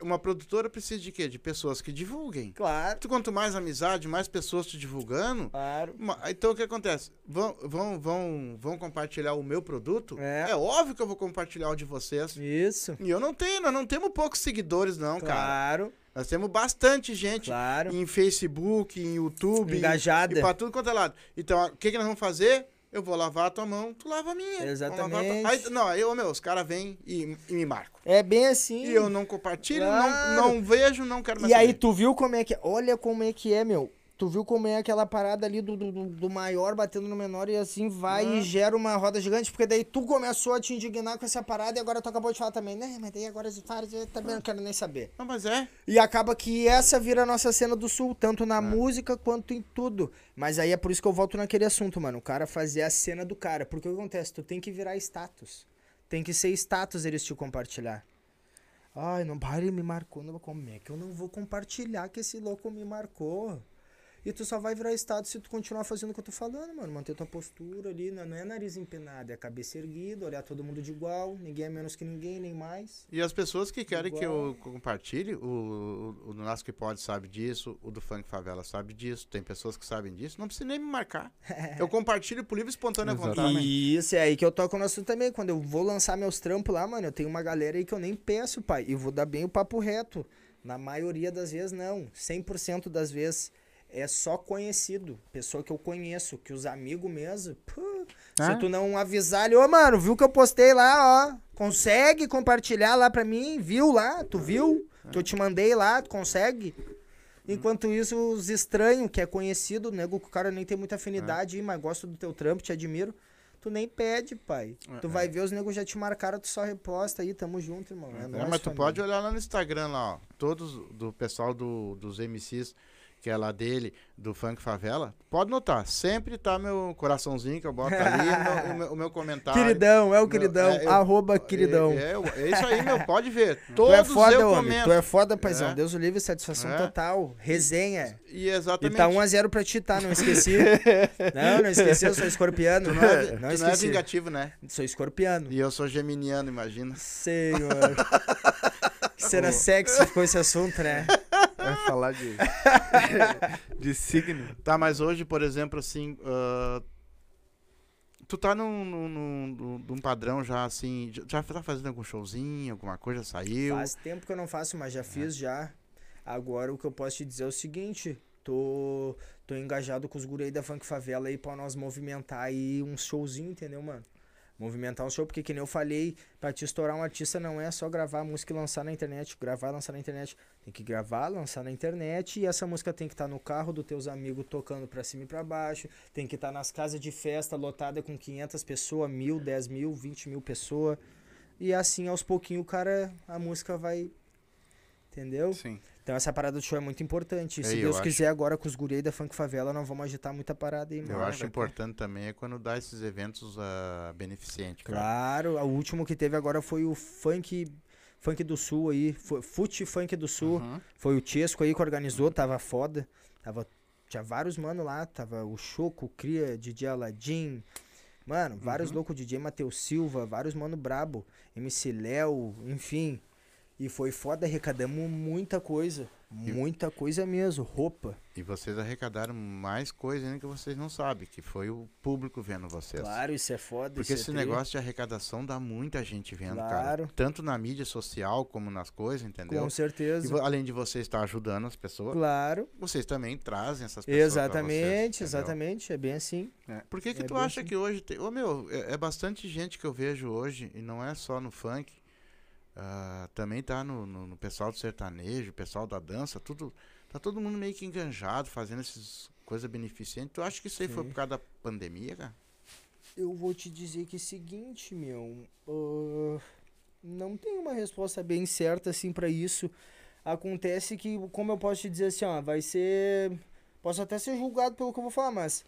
Uma produtora precisa de quê? De pessoas que divulguem. Claro, Tu, quanto mais amizade, mais pessoas te divulgando, claro. ma- então o que acontece? Vão, vão, vão, vão compartilhar o meu produto? É. óbvio que eu vou compartilhar o de vocês. Isso. E eu não tenho, nós não temos poucos seguidores, não, cara. Claro, Nós temos bastante gente claro. em Facebook, em YouTube. Engajada. E pra tudo quanto é lado. Então, o que, que nós vamos fazer? Eu vou lavar a tua mão, tu lava a minha. Lavar a Exatamente. Aí, não, aí, meu, os caras vêm e, e me marcam. É bem assim. E eu não compartilho, Claro. não, não vejo, não quero mais E aí, saber. tu viu como é que é? Olha como é que é, meu. Tu viu como é aquela parada ali do, do, do- maior batendo no menor e assim vai Ah. e gera uma roda gigante, porque daí tu começou a te indignar com essa parada e agora tu acabou de falar também, né? Mas daí agora faz, eu também não quero nem saber. Não, mas é. E acaba que essa vira a nossa cena do sul, tanto na música quanto em tudo. Mas aí é por isso que eu volto naquele assunto, mano. O cara fazer a cena do cara. Porque o que acontece? Tu tem que virar status. Tem que ser status eles te compartilhar. Ai, não, ele me marcou. Não, como é que eu não vou compartilhar que esse louco me marcou? E tu só vai virar status se tu continuar fazendo o que eu tô falando, mano. Manter tua postura ali. Não, não é nariz empinado, é cabeça erguida, olhar todo mundo de igual. Ninguém é menos que ninguém, nem mais. E as pessoas que querem que Igual. eu compartilhe, o, o, o Nasco que Pode sabe disso, o do Funk Favela sabe disso, tem pessoas que sabem disso, não precisa nem me marcar. eu compartilho por livre e espontânea vontade. Isso, é aí que eu toco no assunto também. Quando eu vou lançar meus trampos lá, mano, eu tenho uma galera aí que eu nem peço, pai. E vou dar bem o papo reto. Na maioria das vezes, não. 100% das vezes é só conhecido. Pessoa que eu conheço, que os amigos mesmo. pô, Ah. Se tu não avisar ele, ô, mano, viu que eu postei lá, ó. Consegue compartilhar lá pra mim? Viu lá? Tu viu? Que eu te mandei lá, tu consegue? Enquanto isso, os estranhos, que é conhecido, nego que o cara nem tem muita afinidade, mas gosto do teu trampo, te admiro. Tu nem pede, pai. É, tu vai ver, os negros já te marcaram, tu só reposta aí, tamo junto, irmão. É, É, nóis, mas tu família. pode olhar lá no Instagram lá, ó. Todos do pessoal do, dos MCs, que é lá dele, do Funk Favela, pode notar, sempre tá meu coraçãozinho que eu boto ali, e meu- o, meu, o meu comentário. Queridão, é o Meu, queridão. é, eu- arroba queridão. É, é, é isso aí, meu, pode ver. tu Todos é foda, eu homem. comento. Tu é foda, paizão. É. Deus o livre, satisfação É. total. Resenha. E E exatamente. tá 1x0 pra ti, tá? Não esqueci. não, não esqueci, eu sou escorpiano. Tu não é, não tu não é vingativo, né? Sou escorpiano. E eu sou geminiano, imagina. Senhor. Cena sexy ficou esse assunto, né? Vai falar de, de signo. Tá, mas hoje, por exemplo, assim. ah, tu tá num, num, num, num- padrão já assim. Já tá fazendo algum showzinho, alguma coisa saiu? Faz tempo que eu não faço, mas já fiz já. Agora o que eu posso te dizer é o seguinte, tô, tô engajado com os guri aí da Funk Favela aí pra nós movimentar aí um showzinho, entendeu, mano? Movimentar um show, porque que nem eu falei, pra te estourar um artista não é só gravar música e lançar na internet, gravar e lançar na internet. Tem que gravar, lançar na internet e essa música tem que estar no carro dos teus amigos tocando pra cima e pra baixo, tem que estar nas casas de festa lotada com 500 pessoas, mil, 10 mil, 20 mil pessoas. E assim, aos pouquinhos, o cara, a música vai. Entendeu? Sim. Então essa parada do show é muito importante. E É, se eu Deus acho- quiser, agora com os guri aí da Funk Favela, nós vamos agitar muita parada aí, Eu mano. acho vai ter. importante também é quando dá esses eventos ah, beneficentes. Claro, o último que teve agora foi o Funk Funk do Sul aí, foi, Fute Funk do Sul. Uhum. Foi o Tiesco aí que organizou, tava foda. Tava, tinha vários mano lá, tava o Choco, o Cria, DJ Aladim. Mano, vários Uhum. loucos, DJ Matheus Silva, vários mano brabo, MC Léo, enfim. E foi foda, arrecadamos muita coisa. Muita coisa mesmo, roupa. E vocês arrecadaram mais coisa ainda que vocês não sabem, que foi o público vendo vocês. Claro, isso é foda. Porque isso esse é negócio de arrecadação dá muita gente vendo, cara. Claro. Tanto na mídia social como nas coisas, entendeu? Com E certeza. vo- além de você estar ajudando as pessoas, Claro. vocês também trazem essas pessoas. Exatamente, vocês, exatamente. É bem assim. Por que, que É tu acha assim. que hoje tem. Ô meu, é, é bastante gente que eu vejo hoje, e não é só no funk. Ah, também tá no, no, no pessoal do sertanejo, pessoal da dança, tudo. Tá todo mundo meio que enganjado, fazendo essas coisas beneficentes. Tu acha que isso aí foi Sim. por causa da pandemia, cara? Eu vou te dizer que é o seguinte, meu. ah, não tem uma resposta bem certa assim pra isso. Acontece que, como eu posso te dizer assim, ó, vai ser. Posso até ser julgado pelo que eu vou falar, mas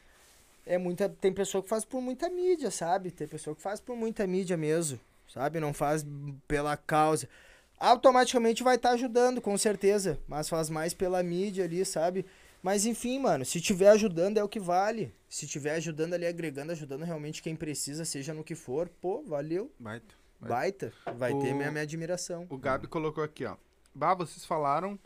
é muita. Tem pessoa que faz por muita mídia, sabe? Tem pessoa que faz por muita mídia mesmo, sabe? Não faz pela causa. Automaticamente vai estar ajudando, com certeza. Mas faz mais pela mídia ali, sabe? Mas enfim, mano, se tiver ajudando é o que vale. Se tiver ajudando ali, agregando, ajudando realmente quem precisa, seja no que for, pô, valeu. Baita. Baita. Vai O- ter minha, minha admiração. O Gabi colocou aqui, ó. Bah, vocês falaram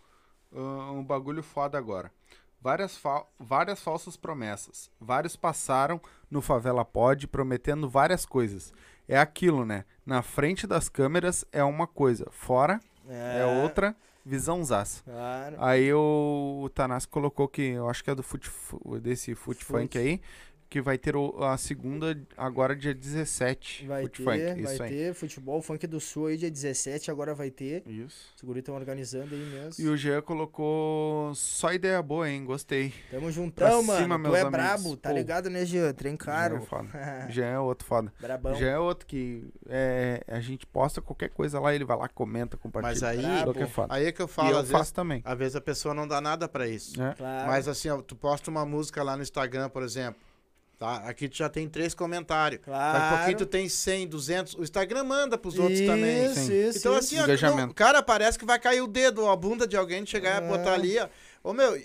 ah, um bagulho foda agora. Várias, fa- várias falsas promessas. Vários passaram no Favela Pod prometendo várias coisas. É aquilo, né? Na frente das câmeras é uma coisa, fora é, outra visãozaça. Claro. Aí o, o Tanás colocou que, eu acho que é do foot, fu- desse Foot Foot. Funk aí, que vai ter o- a segunda agora dia 17. Vai ter, Funk, vai isso aí. ter futebol, funk do sul aí, dia 17, agora vai ter. Isso. Os guris estão organizando aí mesmo. E o Jean colocou só ideia boa, hein? Gostei. Tamo juntão, Pra cima, mano. Tu é amigos. brabo, tá Pô. ligado, né, Jean? Trem caro. Jean é foda. Jean é outro foda. Brabão. Jean é outro que é, a gente posta qualquer coisa lá, ele vai lá, comenta, compartilha. Mas aí, é foda. aí é que eu e falo, eu às, faço vezes, também. às vezes a pessoa não dá nada pra isso. né? Claro. Mas assim, ó, tu posta uma música lá no Instagram, por exemplo. Tá? Aqui tu já tem três comentários. Daqui a Claro. pouquinho tu tem 100, 200. O Instagram manda pros outros também. Isso, Sim. isso, Então isso. assim, ó, não, cara, parece que vai cair o dedo ou a bunda de alguém de chegar e É. botar ali, ó. Ô, meu...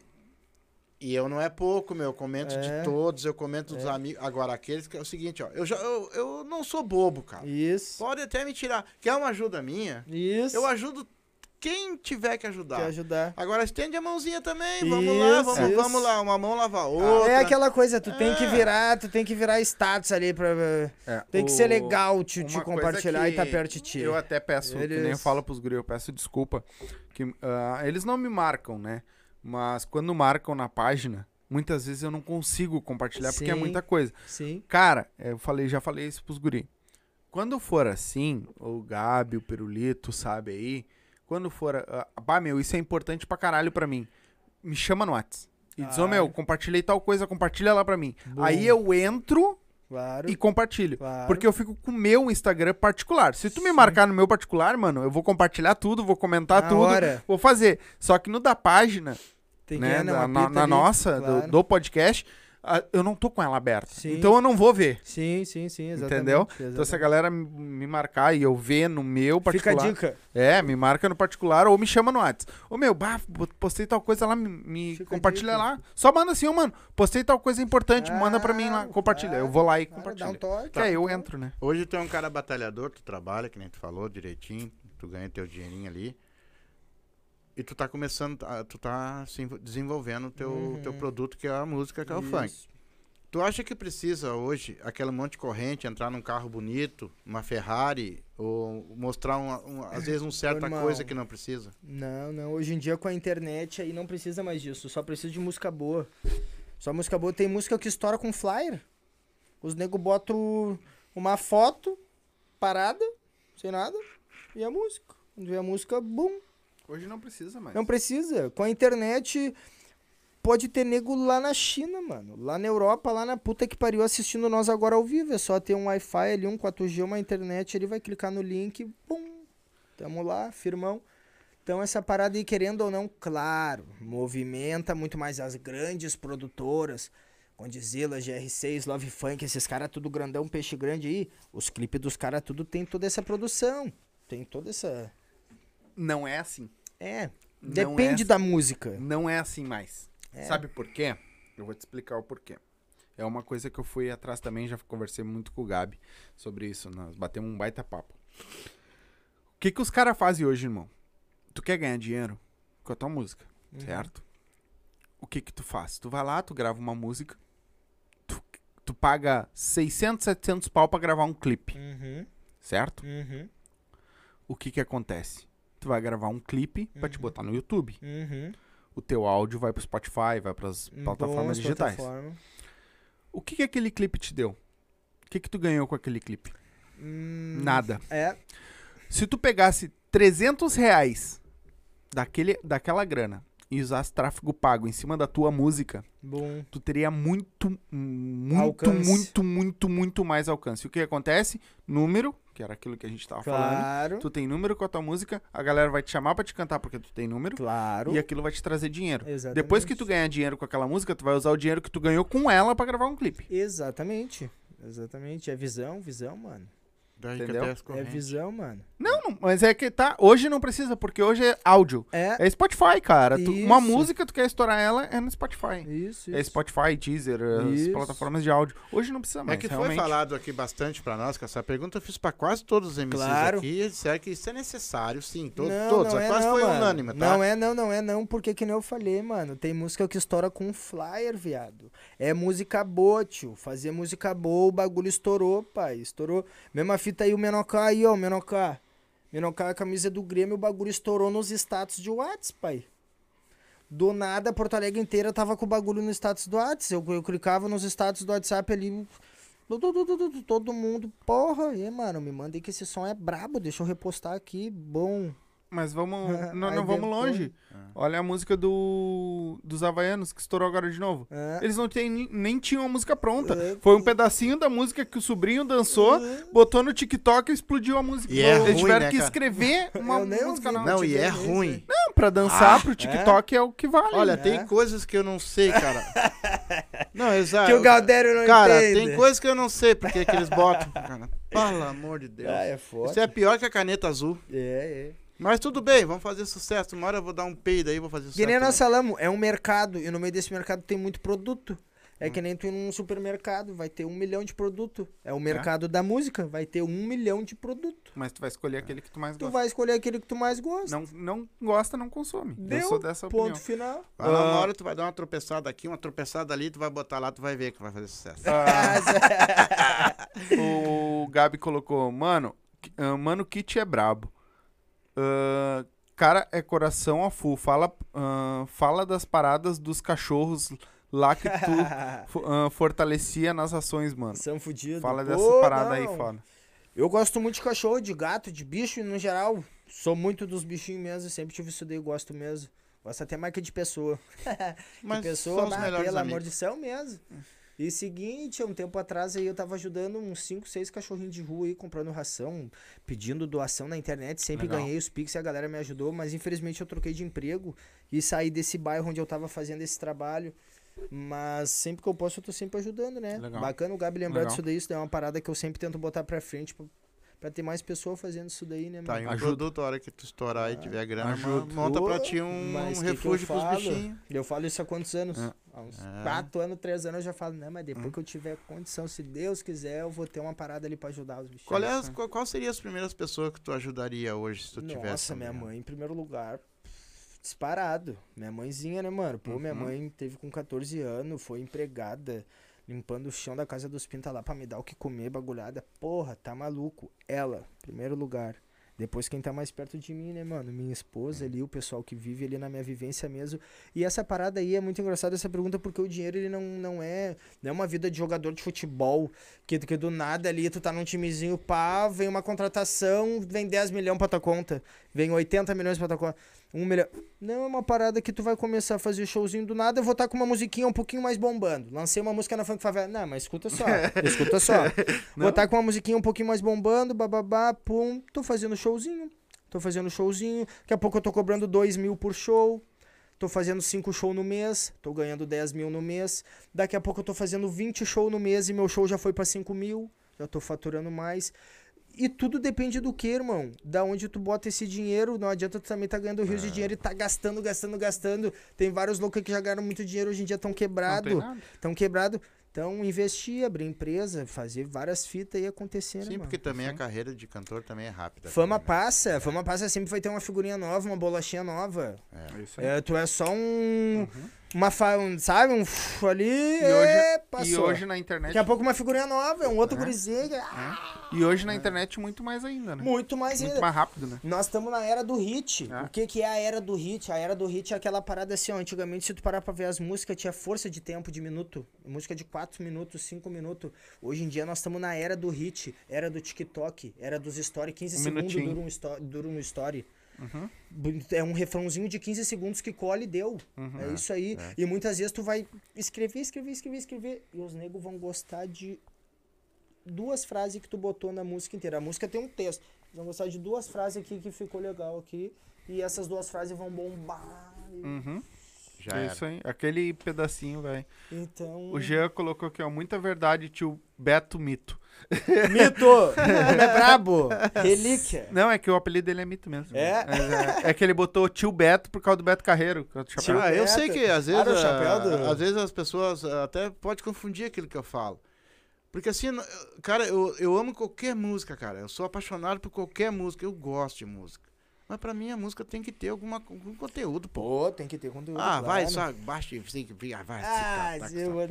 E eu não é pouco, meu. Eu comento É. de todos, eu comento dos É. amigos. Agora, aqueles que é o seguinte, ó. Eu, já, eu, eu não sou bobo, cara. Isso. Pode até me tirar. Quer uma ajuda minha? Isso. Eu ajudo quem tiver que ajudar. Quer ajudar. Agora estende a mãozinha também. Vamos lá, Isso, vamos, isso. vamos lá. Uma mão lava a outra. É aquela coisa, tu tem que É. virar, tu tem que virar status ali pra. É, Tem que o- ser legal te, te compartilhar e tá que perto de ti. Eu até peço, que nem eu Eles- falo pros guri, eu peço desculpa. Que, ah, eles não me marcam, né? Mas quando marcam na página, muitas vezes eu não consigo compartilhar porque é Sim. muita coisa. Sim. Cara, é, eu falei, já falei isso pros guri. Quando for assim, o Gabi, o Pirulito, sabe aí, quando for, ah, bah, meu, isso é importante pra caralho pra mim. Me chama no Whats. E diz, ô Ah. meu, compartilhei tal coisa, compartilha lá pra mim. Bom. Aí eu entro Claro. e compartilho. claro. Porque eu fico com o meu Instagram particular. Se tu me Sim. marcar no meu particular, mano, eu vou compartilhar tudo, vou comentar Na tudo, hora. vou fazer. Só que no da página, Tem né, é, não, da- na, na nossa, do- claro. do, podcast, ah, eu não tô com ela aberta. Sim. Então eu não vou ver. Sim, sim, sim, exatamente. Entendeu? Então se a exatamente. galera me- marcar e eu ver no meu Fica a particular. dica. É, me marca no particular ou me chama no WhatsApp. Ô meu, bah, postei tal coisa lá, me, compartilha lá. Só manda assim, ô mano, postei tal coisa importante, manda pra mim lá, Claro, compartilha. Eu claro, vou lá e claro, compartilho. Dá um toque. Que aí eu entro, né? Hoje tu é um cara batalhador, tu trabalha, que nem tu falou, direitinho, tu ganha teu dinheirinho ali. E tu tá começando, a- tu tá se envol- desenvolvendo o teu, Uhum. teu produto, que é a música, que é o funk. Tu acha que precisa hoje, aquele monte de corrente, entrar num carro bonito, uma Ferrari, ou mostrar, uma, uma- às vezes, uma certa irmão. coisa que não precisa? Não, não. Hoje em dia com a internet aí não precisa mais disso. Só precisa de música boa. Só música boa. Tem música que estoura com flyer. Os nego botam uma foto parada, sem nada, e a música. Quando vê a música, bum. Hoje não precisa mais. Não precisa. Com a internet, pode ter nego lá na China, mano. Lá na Europa, lá na puta que pariu, assistindo nós agora ao vivo. É só ter um Wi-Fi ali, um 4G, uma internet, ele vai clicar no link, pum. Tamo lá, firmão. Então essa parada aí, querendo ou não, claro, movimenta muito mais as grandes produtoras. Condzilla, GR6, Love Funk, esses caras tudo grandão, peixe grande aí. Os clipes dos caras tudo tem toda essa produção. Tem toda essa Não é assim. É. Não Depende é da música. Não é assim mais. É. Sabe por quê? Eu vou te explicar o porquê. É uma coisa que eu fui atrás também, já conversei muito com o Gabi sobre isso. Nós batemos um baita papo. O que, que os caras fazem hoje, irmão? Tu quer ganhar dinheiro com a tua música, Uhum. certo? O que que tu faz? Tu vai lá, tu grava uma música, tu, tu paga 600, 700 pau pra gravar um clipe, Uhum. certo? Uhum. O que que acontece? Tu vai gravar um clipe pra te Uhum. botar no YouTube. Uhum. O teu áudio vai pro Spotify, vai pras plataformas Boas digitais. plataformas. O que que aquele clipe te deu? O que que tu ganhou com aquele clipe? Hum, Nada. É. Se tu pegasse 300 reais daquele, daquela grana e usasse tráfego pago em cima da tua música, Bom. tu teria muito, muito, Alcance. muito, muito, muito mais alcance. O que acontece? Número, que era aquilo que a gente tava falando. Claro. Tu tem número com a tua música, a galera vai te chamar pra te cantar porque tu tem número Claro. e aquilo vai te trazer dinheiro. Exatamente. Depois que tu ganhar dinheiro com aquela música, tu vai usar o dinheiro que tu ganhou com ela pra gravar um clipe. Exatamente. Exatamente. É visão, visão, mano. Daí Entendeu? as É visão, mano. Não, não, mas é que tá. Hoje não precisa, porque hoje é áudio. É. É Spotify, cara. Tu- uma música, tu quer estourar ela, é no Spotify. Isso, É isso. Spotify, Deezer, as Isso. plataformas de áudio. Hoje não precisa mais, É que foi realmente. falado aqui bastante pra nós, que essa pergunta eu fiz pra quase todos os MCs Claro. aqui, e disseram que isso é necessário, sim, to Não, todos, não é quase não, foi mano. unânime, tá? Não é não, não é não, porque que nem eu falei, mano, tem música que estoura com flyer, viado. É música boa, tio. Fazer música boa, o bagulho estourou, pai, estourou. Mesma fita aí, o Menocá aí, ó, Menocá. Menocá, a camisa do Grêmio, o bagulho estourou nos status de Whats, pai. Do nada, Porto Alegre inteira tava com o bagulho no status do Whats. Eu, eu clicava nos status do WhatsApp ali, todo mundo, porra, e mano, me mandei que esse som é brabo, deixa eu repostar aqui, bom. Mas vamos. não, não vamos longe. Olha a música do dos Havaianos, que estourou agora de novo. É. Eles não tem, nem tinham a música pronta. É. Foi um pedacinho da música que o sobrinho dançou, botou no TikTok e explodiu a música. E é Eles ruim, tiveram né, que cara? escrever uma música ouvi, nova. Não, e é ruim. Não, pra dançar Ah, pro TikTok é? o que vale. Olha, É. tem coisas que eu não sei, cara. não, exato. Que o Galdério não Cara, entende. tem coisas que eu não sei porque que eles botam. Cara, pelo amor de Deus. Ah, é foda. Isso é pior que a caneta azul. É, é. Mas tudo bem, vamos fazer sucesso. Uma hora eu vou dar um peido aí, vou fazer sucesso. Que nem nós falamos, é um mercado, e no meio desse mercado tem muito produto. É que nem tu ir num supermercado, vai ter um milhão de produto. É o mercado da música, vai ter um milhão de produto. Mas tu vai escolher aquele que tu mais Tu gosta. vai escolher aquele que tu mais gosta. Não, não gosta, não consome. Deu, Eu sou dessa ponto opinião. final. Lá, uma Ah. hora tu vai dar uma tropeçada aqui, uma tropeçada ali, tu vai botar lá, tu vai ver que vai fazer sucesso. Ah, o Gabi colocou, mano, ah, mano, Kit é brabo. Ah, cara é coração a full. Fala, ah, fala das paradas dos cachorros lá que tu ah, fortalecia nas ações, mano. São fudidos. Fala dessa Pô, parada aí, não. foda. Eu gosto muito de cachorro, de gato, de bicho no geral. Sou muito dos bichinhos mesmo, sempre tive isso daí, gosto mesmo. Gosto até mais que de pessoa. Mas de pessoa, são os bah, melhores pelo amor amigos. de céu mesmo. E seguinte, um tempo atrás aí eu tava ajudando uns 5, 6 cachorrinhos de rua aí, comprando ração, pedindo doação na internet, sempre Legal. ganhei os Pix e a galera me ajudou, mas infelizmente eu troquei de emprego e saí desse bairro onde eu tava fazendo esse trabalho. Mas sempre que eu posso, eu tô sempre ajudando, né? Legal. Bacana o Gabi lembrar Legal. disso daí, isso daí é uma parada que eu sempre tento botar pra frente pra, ter mais pessoas fazendo isso daí, né, Tá mano? um Ajuda. produto, a hora que tu estourar e tiver grana, Ajuda. monta pra ti um, mas um que que eu refúgio pros bichinhos. Eu falo isso há quantos anos? É. Há uns É. 4 anos, 3 anos eu já falo, não, mas depois que eu tiver condição, se Deus quiser, eu vou ter uma parada ali pra ajudar os bichinhos. Qual, é as, qual, qual seria as primeiras pessoas que tu ajudaria hoje se tu tivesse? Nossa, minha mãe, em primeiro lugar, disparado. Minha mãezinha, né, mano? Pô, minha Uhum. mãe teve com 14 anos, foi empregada, limpando o chão da casa dos pinta lá pra me dar o que comer, bagulhada. Porra, tá maluco. Ela, primeiro lugar. Depois quem tá mais perto de mim, né, mano? Minha esposa ali, o pessoal que vive ali na minha vivência mesmo. E essa parada aí é muito engraçada essa pergunta, porque o dinheiro ele não, não é não é uma vida de jogador de futebol, que, que do nada ali tu tá num timezinho, pá, vem uma contratação, vem 10 milhões pra tua conta, vem 80 milhões pra tua conta, 1 milhão. Não é uma parada que tu vai começar a fazer showzinho do nada, eu vou estar com uma musiquinha um pouquinho mais bombando. Lancei uma música na Funk Favela. Não, mas escuta só, escuta só. Vou estar com uma musiquinha um pouquinho mais bombando, bababá, pum, tô fazendo showzinho. Tô fazendo showzinho. Daqui a pouco eu tô cobrando 2 mil por show. Tô fazendo 5 shows no mês. Tô ganhando 10 mil no mês. Daqui a pouco eu tô fazendo 20 shows no mês e meu show já foi pra 5 mil. Já tô faturando mais. E tudo depende do que, irmão? Da onde tu bota esse dinheiro. Não adianta tu também tá ganhando rios de dinheiro e tá gastando, gastando, gastando. Tem vários loucos que já ganharam muito dinheiro hoje em dia estão Não quebrados. tem nada. Estão quebrados. Então, investir, abrir empresa, fazer várias fitas e acontecer, né, Sim, mano? porque também a carreira de cantor também é rápida. Fama também, né? passa, fama passa, sempre vai ter uma figurinha nova, uma bolachinha nova. É isso aí. É, tu é só um. Uma um, sabe? Um ali. E é, hoje, passou. e hoje na internet. Daqui a pouco uma figurinha nova, é um outro É. gurizinho. ah, E hoje na internet muito mais ainda, né? Muito mais Muito ainda. mais rápido, né? Nós estamos na era do hit. É. O que, que é a era do hit? A era do hit é aquela parada assim, ó. Antigamente, se tu parar pra ver as músicas, tinha força de tempo de minuto. Música de 4 minutos, 5 minutos. Hoje em dia nós estamos na era do hit, era do TikTok, era dos stories. 15 Um segundos dura um, sto- dura um story. Uhum. É um refrãozinho de 15 segundos que colhe e deu. Uhum. É isso aí. E muitas vezes tu vai escrever, escrever, escrever, escrever. E os negros vão gostar de duas frases que tu botou na música inteira. A música tem um texto. Eles vão gostar de duas frases aqui que ficou legal aqui. E essas duas frases vão bombar. Uhum. Já é era. isso aí. Aquele pedacinho, velho. Então. O Jean colocou aqui, ó. Muita verdade, tio Beto Mito. Mito! Homem é brabo! Relíquia! Não, é que o apelido dele é Mito mesmo. É? É, é que ele botou tio Beto por causa do Beto Carreiro. que é o chapéu. Tio Ah, eu Beto. sei que às vezes, Ah, do- às vezes as pessoas ah, até podem confundir aquilo que eu falo. Porque assim, cara, eu, eu amo qualquer música, cara. Eu sou apaixonado por qualquer música. Eu gosto de música. Mas pra mim a música tem que ter alguma, algum conteúdo, pô. Pô, tem que ter conteúdo. Ah, vai, claro. só baixa e fica, vai. Ah, se tá- tá eu porra.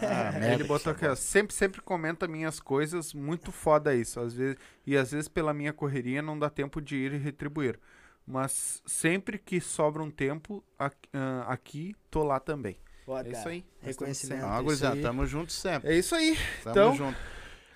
Ah, merda Ele botou aqui, ó, sempre, sempre comenta minhas coisas, muito foda isso. Às vezes, e às vezes pela minha correria não dá tempo de ir e retribuir. Mas sempre que sobra um tempo, aqui, ah, aqui tô lá também. Foda. É isso aí. Reconhecimento. Ah, isso gurizada, aí. tamo junto sempre. É isso aí. Tamo Então- junto.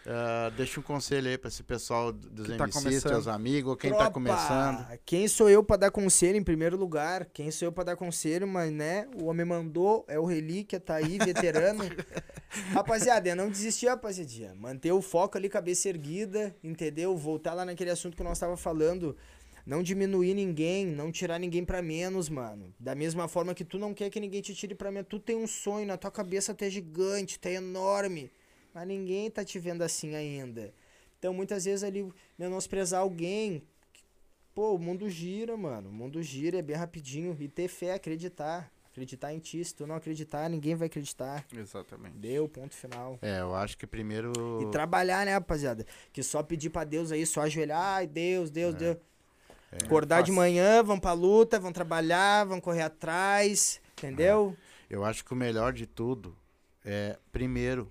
Ah, deixa um conselho aí pra esse pessoal dos Que tá MCs, começando. teus amigos, quem tá Tropa, começando. Quem sou eu pra dar conselho em primeiro lugar? Quem sou eu pra dar conselho, mas né? O homem mandou, é o relíquia, tá aí, veterano. rapaziada, é não desistir, rapaziadinha. Manter o foco ali, cabeça erguida, entendeu? Voltar lá naquele assunto que nós tava falando. Não diminuir ninguém, não tirar ninguém pra menos, mano. Da mesma forma que tu não quer que ninguém te tire pra menos. Tu tem um sonho, na tua cabeça tu é gigante, tu é enorme. Mas ninguém tá te vendo assim ainda. Então, muitas vezes ali, menosprezar alguém. Pô, o mundo gira, mano. O mundo gira, é bem rapidinho. E ter fé, acreditar. Acreditar em ti. Se tu não acreditar, ninguém vai acreditar. Exatamente. Deu, ponto final. É, eu acho que primeiro. E trabalhar, né, rapaziada? Que só pedir pra Deus aí, só ajoelhar, ai, Deus, Deus, Deus. Acordar de manhã, vão pra luta, vão trabalhar, vão correr atrás, entendeu? Eu acho que o melhor de tudo é, primeiro,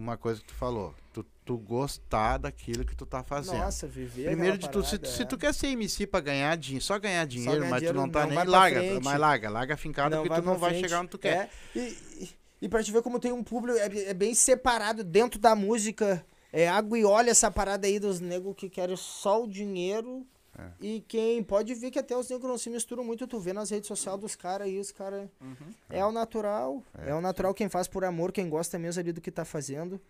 uma coisa que tu falou. Tu, tu gostar daquilo que tu tá fazendo. Nossa, viver. Primeiro de tudo, se, tu- se é. tu quer ser MC pra ganhar dinheiro, só ganhar dinheiro, ganhar mas dinheiro, tu não tá não nem larga, frente. mas larga, larga fincada porque tu não vai frente. chegar onde tu quer. É, e, e, e pra te ver como tem um público, é, é bem separado dentro da música. É água e óleo essa parada aí dos negros que querem só o dinheiro. É. E quem pode ver que até os negros não se misturam muito, tu vê nas redes sociais dos caras aí, os caras. É o natural. É, o natural quem faz por amor, quem gosta mesmo ali do que tá fazendo.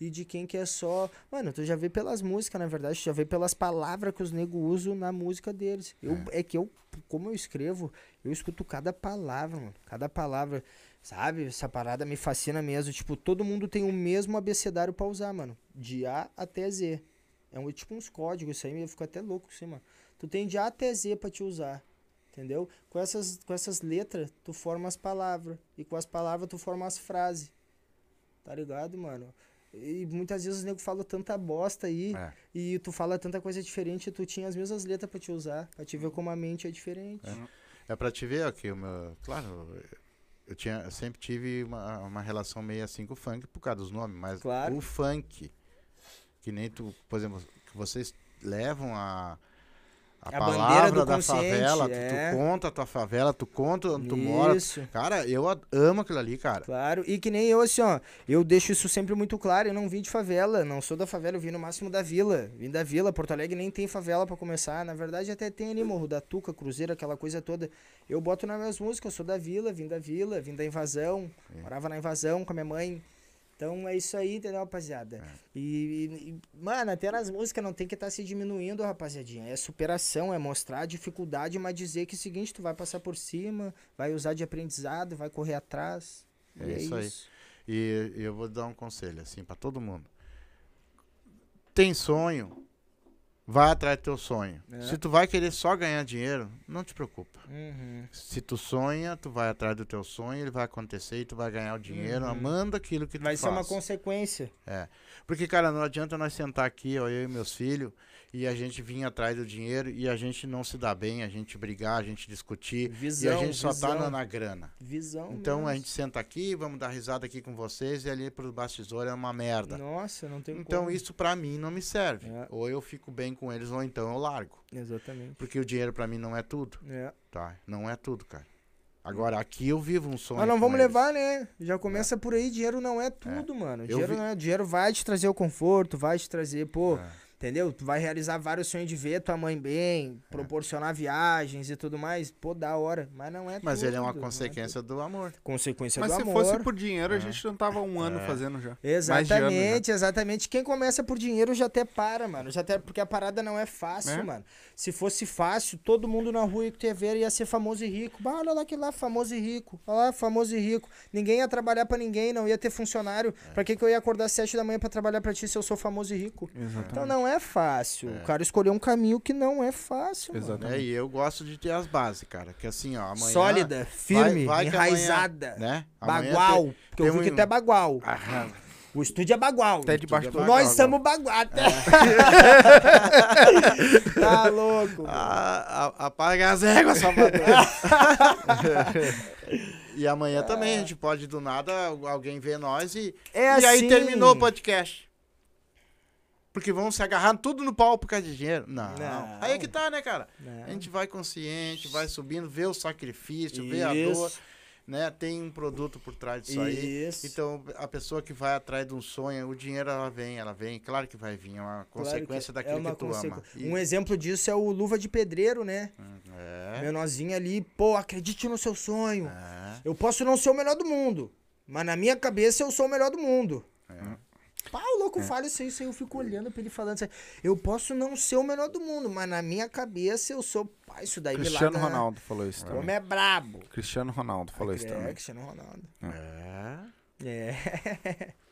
E de quem quer só. Mano, tu já vê pelas músicas, na verdade, tu já vê pelas palavras que os negros usam na música deles. Eu, é. que eu, como eu escrevo, eu escuto cada palavra, mano. Cada palavra. Sabe? Essa parada me fascina mesmo. Tipo, todo mundo tem o mesmo abecedário pra usar, mano. De A até Z. É um, tipo uns códigos, isso aí eu fico até louco assim, mano. Tu tem de A até Z pra te usar. Entendeu? Com essas, com essas letras, tu forma as palavras. E com as palavras, tu forma as frases. Tá ligado, mano? E muitas vezes os nego falam tanta bosta aí. É. E tu fala tanta coisa diferente. Tu tinha as mesmas letras pra te usar. Pra te ver como a mente é diferente. É pra te ver aqui, o meu. Claro, eu, tinha, eu sempre tive uma, uma relação meio assim com o funk por causa dos nomes, mas Claro. o funk, que nem tu, por exemplo, que vocês levam a. A, A palavra da favela, tu, é. tu conta a tua favela, tu conta onde tu mora. Isso. Cara, eu amo aquilo ali, cara. Claro, e que nem eu, assim, ó, eu deixo isso sempre muito claro, eu não vim de favela, não sou da favela, eu vim no máximo da vila, vim da vila, Porto Alegre nem tem favela pra começar, na verdade até tem ali Morro da Tuca, Cruzeiro, aquela coisa toda, eu boto nas minhas músicas, eu sou da vila, vim da vila, vim da invasão, morava na invasão com a minha mãe, então é isso aí, entendeu, rapaziada? E, e- e, mano, até nas músicas não tem que estar se diminuindo, rapaziadinha. É superação, é mostrar a dificuldade, mas dizer que é o seguinte, tu vai passar por cima, vai usar de aprendizado, vai correr atrás. É e isso aí. E eu vou dar um conselho, assim, pra todo mundo. Tem sonho, vai atrás do teu sonho. É. Se tu vai querer só ganhar dinheiro, não te preocupa. Uhum. Se tu sonha, tu vai atrás do teu sonho, ele vai acontecer e tu vai ganhar o dinheiro, Uhum. amando aquilo que tu Vai ser faz. uma consequência. Porque, cara, não adianta nós sentar aqui, ó, eu e meus filhos, e a gente vir atrás do dinheiro e a gente não se dar bem, a gente brigar, a gente discutir, Visão, e a gente só visão, tá na, na grana. visão. Então a mesmo. gente senta aqui, vamos dar risada aqui com vocês, e ali pros bastidores é uma merda. Nossa, não tem Então como. isso pra mim não me serve. É. Ou eu fico bem com eles, ou então eu largo. Exatamente. Porque o dinheiro pra mim não é tudo, É. tá? Não é tudo, cara. Agora, aqui eu vivo um sonho. Mas não vamos eles. levar, né? Já começa por aí, dinheiro não é tudo, mano. Eu Dinheiro, vi- não é, dinheiro vai te trazer o conforto, vai te trazer, pô, É. entendeu? Tu vai realizar vários sonhos de ver tua mãe bem, proporcionar viagens e tudo mais. Pô, da hora. Mas não é Mas tudo. ele é uma não consequência do amor. Consequência Mas do se amor. fosse por dinheiro, a É. gente não tava um ano É. fazendo já. Mais de Exatamente, exatamente. Quem começa por dinheiro já até para, mano. Já até, porque a parada não é fácil, É. mano. Se fosse fácil, todo mundo na rua que ia ver ia ser famoso e rico. Bah, olha lá que lá, famoso e rico. Olha lá, famoso e rico. Ninguém ia trabalhar pra ninguém, não ia ter funcionário. É. Pra que, que eu ia acordar às sete da manhã pra trabalhar pra ti se eu sou famoso e rico? Exatamente. Então não é fácil. O cara escolheu um caminho que não é fácil, mano. Exato. Né? E eu gosto de ter as bases, cara. Que assim, ó, amanhã. Sólida, firme, vai que amanhã, enraizada. Né? Amanhã Bagual. tem- Porque eu tem vi que um- tu é bagual. Ah, O estúdio é bagual. Até debaixo do Bagual, Nós bagual. somos bagual. tá louco. mano. a- a- apaga as éguas, Salvador. e amanhã também a gente pode do nada alguém ver nós e. É e aí assim. terminou o podcast. Porque vão se agarrar tudo no pau por causa de dinheiro. Não. Não. Aí é que tá, né, cara? Não. A gente vai consciente, vai subindo, vê o sacrifício, vê a Isso. dor, né? Tem um produto por trás disso aí. Isso. Então, a pessoa que vai atrás de um sonho, o dinheiro ela vem, ela vem, claro que vai vir, é uma Claro consequência que daquilo é que tu ama. E- Um exemplo disso é o Luva de Pedreiro, né? é, Menorzinho ali, pô, acredite no seu sonho. é, Eu posso não ser o melhor do mundo, mas na minha cabeça eu sou o melhor do mundo. é. Pá, o louco fala isso aí, isso aí, eu fico olhando pra ele falando isso aí. Eu posso não ser o melhor do mundo, mas na minha cabeça eu sou. Pá, isso daí me Cristiano larga- Ronaldo falou isso O também. homem é brabo. Cristiano Ronaldo falou isso é, também. Cristiano Ronaldo. É. É.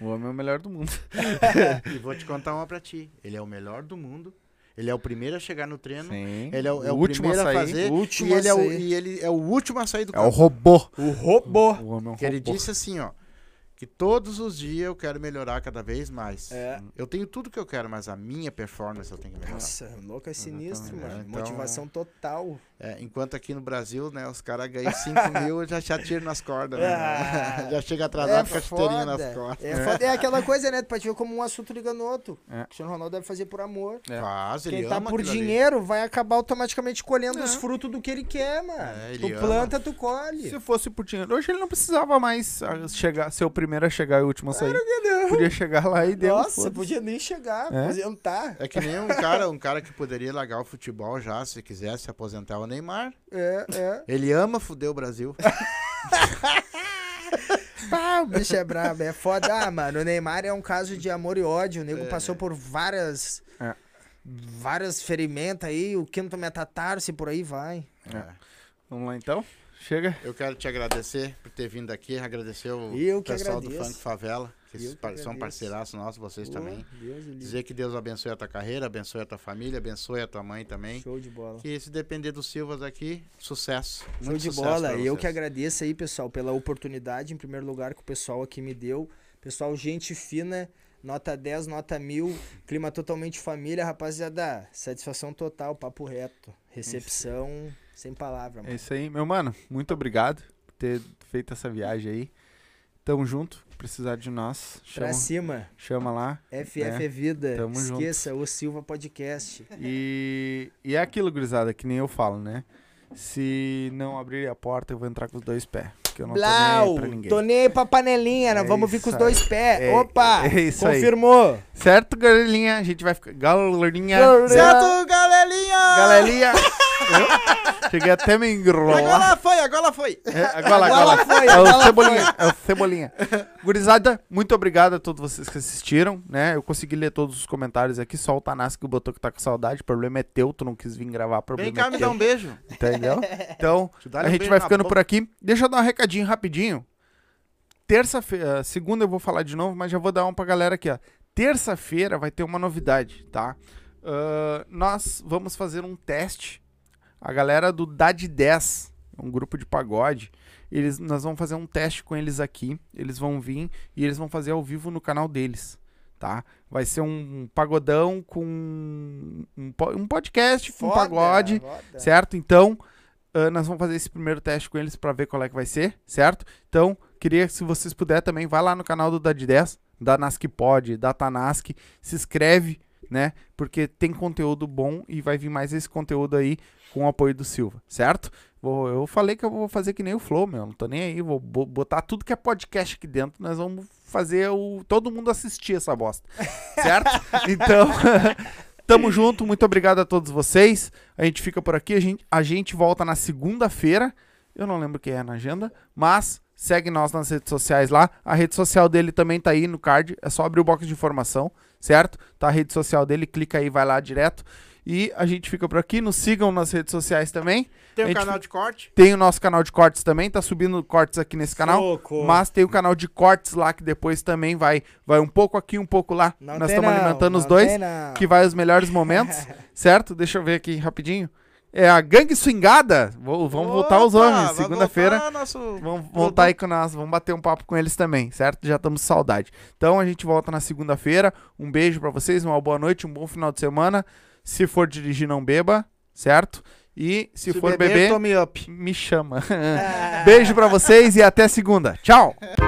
O homem é o melhor do mundo. E vou te contar uma pra ti. Ele é o melhor do mundo. Ele é o primeiro a chegar no treino. Sim. Ele é o, é o último primeiro a a, sair. fazer. O último e, a ele é o, e ele é o último a sair do É o campo. robô. O robô. O homem é um Que ele disse assim, ó. Que todos os dias eu quero melhorar cada vez mais. É. Eu tenho tudo que eu quero, mas a minha performance eu tenho que melhorar. Nossa, louco é sinistro, mano. Então- Motivação total. É, enquanto aqui no Brasil, né, os caras ganham 5 mil já te atiram nas cordas, né? Ah. já chega atrasado com a chuteirinha nas costas. É, foda. é aquela coisa, né? Pra te ver como um assunto liga no outro. É. O Cristiano Ronaldo deve fazer por amor. É. Faz, ele Quem tá ama por aquilo ali. dinheiro vai acabar automaticamente colhendo É. os frutos do que ele quer, mano. É, ele tu ama. planta, tu colhe. Se fosse por dinheiro, hoje ele não precisava mais ah, chegar, ser o primeiro a chegar e o último a sair. Podia chegar lá e deu. Nossa, podia nem chegar, É? aposentar. É que nem um cara, um cara que poderia largar o futebol já, se quisesse se aposentar, é Neymar. É, é. Ele ama fuder o Brasil. Pá, o bicho é brabo, é foda. Ah, mano, o Neymar é um caso de amor e ódio. O nego É. passou por várias. É. Várias ferimentas aí, o quinto metatarse, por aí vai. É. Vamos lá então? Chega. Eu quero te agradecer por ter vindo aqui, agradecer o pessoal do. Funk Favela, que que par- são agradeço. parceiraços nossos, vocês também. Pô, Deus. Dizer que Deus abençoe a tua carreira, abençoe a tua família, abençoe a tua mãe também. Show de bola. Que se depender dos Silvas aqui, sucesso. Show Muito de sucesso bola. E eu que agradeço aí, pessoal, pela oportunidade, em primeiro lugar, que o pessoal aqui me deu. Pessoal, gente fina, nota 10, nota 1000, clima totalmente família, rapaziada. Satisfação total, papo reto. Recepção sem palavra, É mano. isso aí. Meu mano, muito obrigado por ter feito essa viagem aí. Tamo junto. Precisar de nós. Pra Chama, cima, chama lá. FF É, é vida. tamo junto. Esqueça o Silva Podcast. E, e é aquilo, gurizada, que nem eu falo, né? Se não abrir a porta, eu vou entrar com os dois pés. Porque eu não tô nem aí Blau, pra ninguém. tô nem aí pra panelinha, nós É vamos vir com os dois aí. pés. É- Opa, é isso aí. confirmou. Certo, galerinha? A gente vai ficar. Galerinha. Galerinha. Certo, galerinha! Galerinha. Eu Cheguei até me enrolar. Agora foi, agora foi! É, agora, Agora agora. foi, é o Cebolinha. É o Cebolinha. Gurizada, muito obrigado a todos vocês que assistiram, né? Eu consegui ler todos os comentários aqui, só o Tanassi que botou que tá com saudade. O problema é teu, tu não quis vir gravar, problema Vem cá é me dar um beijo. Entendeu? Então, dá a um gente beijo vai ficando por aqui. Deixa eu dar um recadinho rapidinho. Terça-feira, segunda eu vou falar de novo, mas já vou dar um pra galera aqui, ó. Terça-feira vai ter uma novidade, tá? Ah, nós vamos fazer um teste. A galera do Dad 10, um grupo de pagode, eles, nós vamos fazer um teste com eles aqui. Eles vão vir e eles vão fazer ao vivo no canal deles, tá? Vai ser um pagodão com um, um podcast com Foda, pagode, foda. certo? Então, ah, nós vamos fazer esse primeiro teste com eles pra ver qual é que vai ser, certo? Então, queria que se vocês puderem também, vai lá no canal do Dad 10, da Nask Pod, da Tanask, se inscreve, né? Porque tem conteúdo bom e vai vir mais esse conteúdo aí com o apoio do Silva, certo? Vou- eu falei que eu vou fazer que nem o Flow, meu, não tô nem aí, vou bo- botar tudo que é podcast aqui dentro, nós vamos fazer o todo mundo assistir essa bosta, certo? Então, tamo junto, muito obrigado a todos vocês. A gente fica por aqui, a gente, a gente volta na segunda-feira. Eu não lembro quem é na agenda, mas segue nós nas redes sociais lá. A rede social dele também tá aí no card, é só abrir o box de informação, certo? Tá a rede social dele, clica aí, vai lá direto. E a gente fica por aqui, nos sigam nas redes sociais também. Tem o canal de corte? Tem o nosso canal de cortes também, tá subindo cortes aqui nesse canal. Socorro. Mas tem o canal de cortes lá que depois também vai vai um pouco aqui, um pouco lá. Não Nós estamos não, alimentando os não dois, tem não. que vai os melhores momentos, certo? Deixa eu ver aqui rapidinho. É a Gangue Swingada. Vamos voltar os Opa, homens. Segunda-feira voltar nosso- vamos voltar aí com nós. Vamos bater um papo com eles também, certo? Já estamos saudade. Então a gente volta na segunda-feira. Um beijo pra vocês, uma boa noite, um bom final de semana. Se for dirigir, não beba, certo? E se, for beber, up. me chama. Beijo pra vocês e até segunda. Tchau!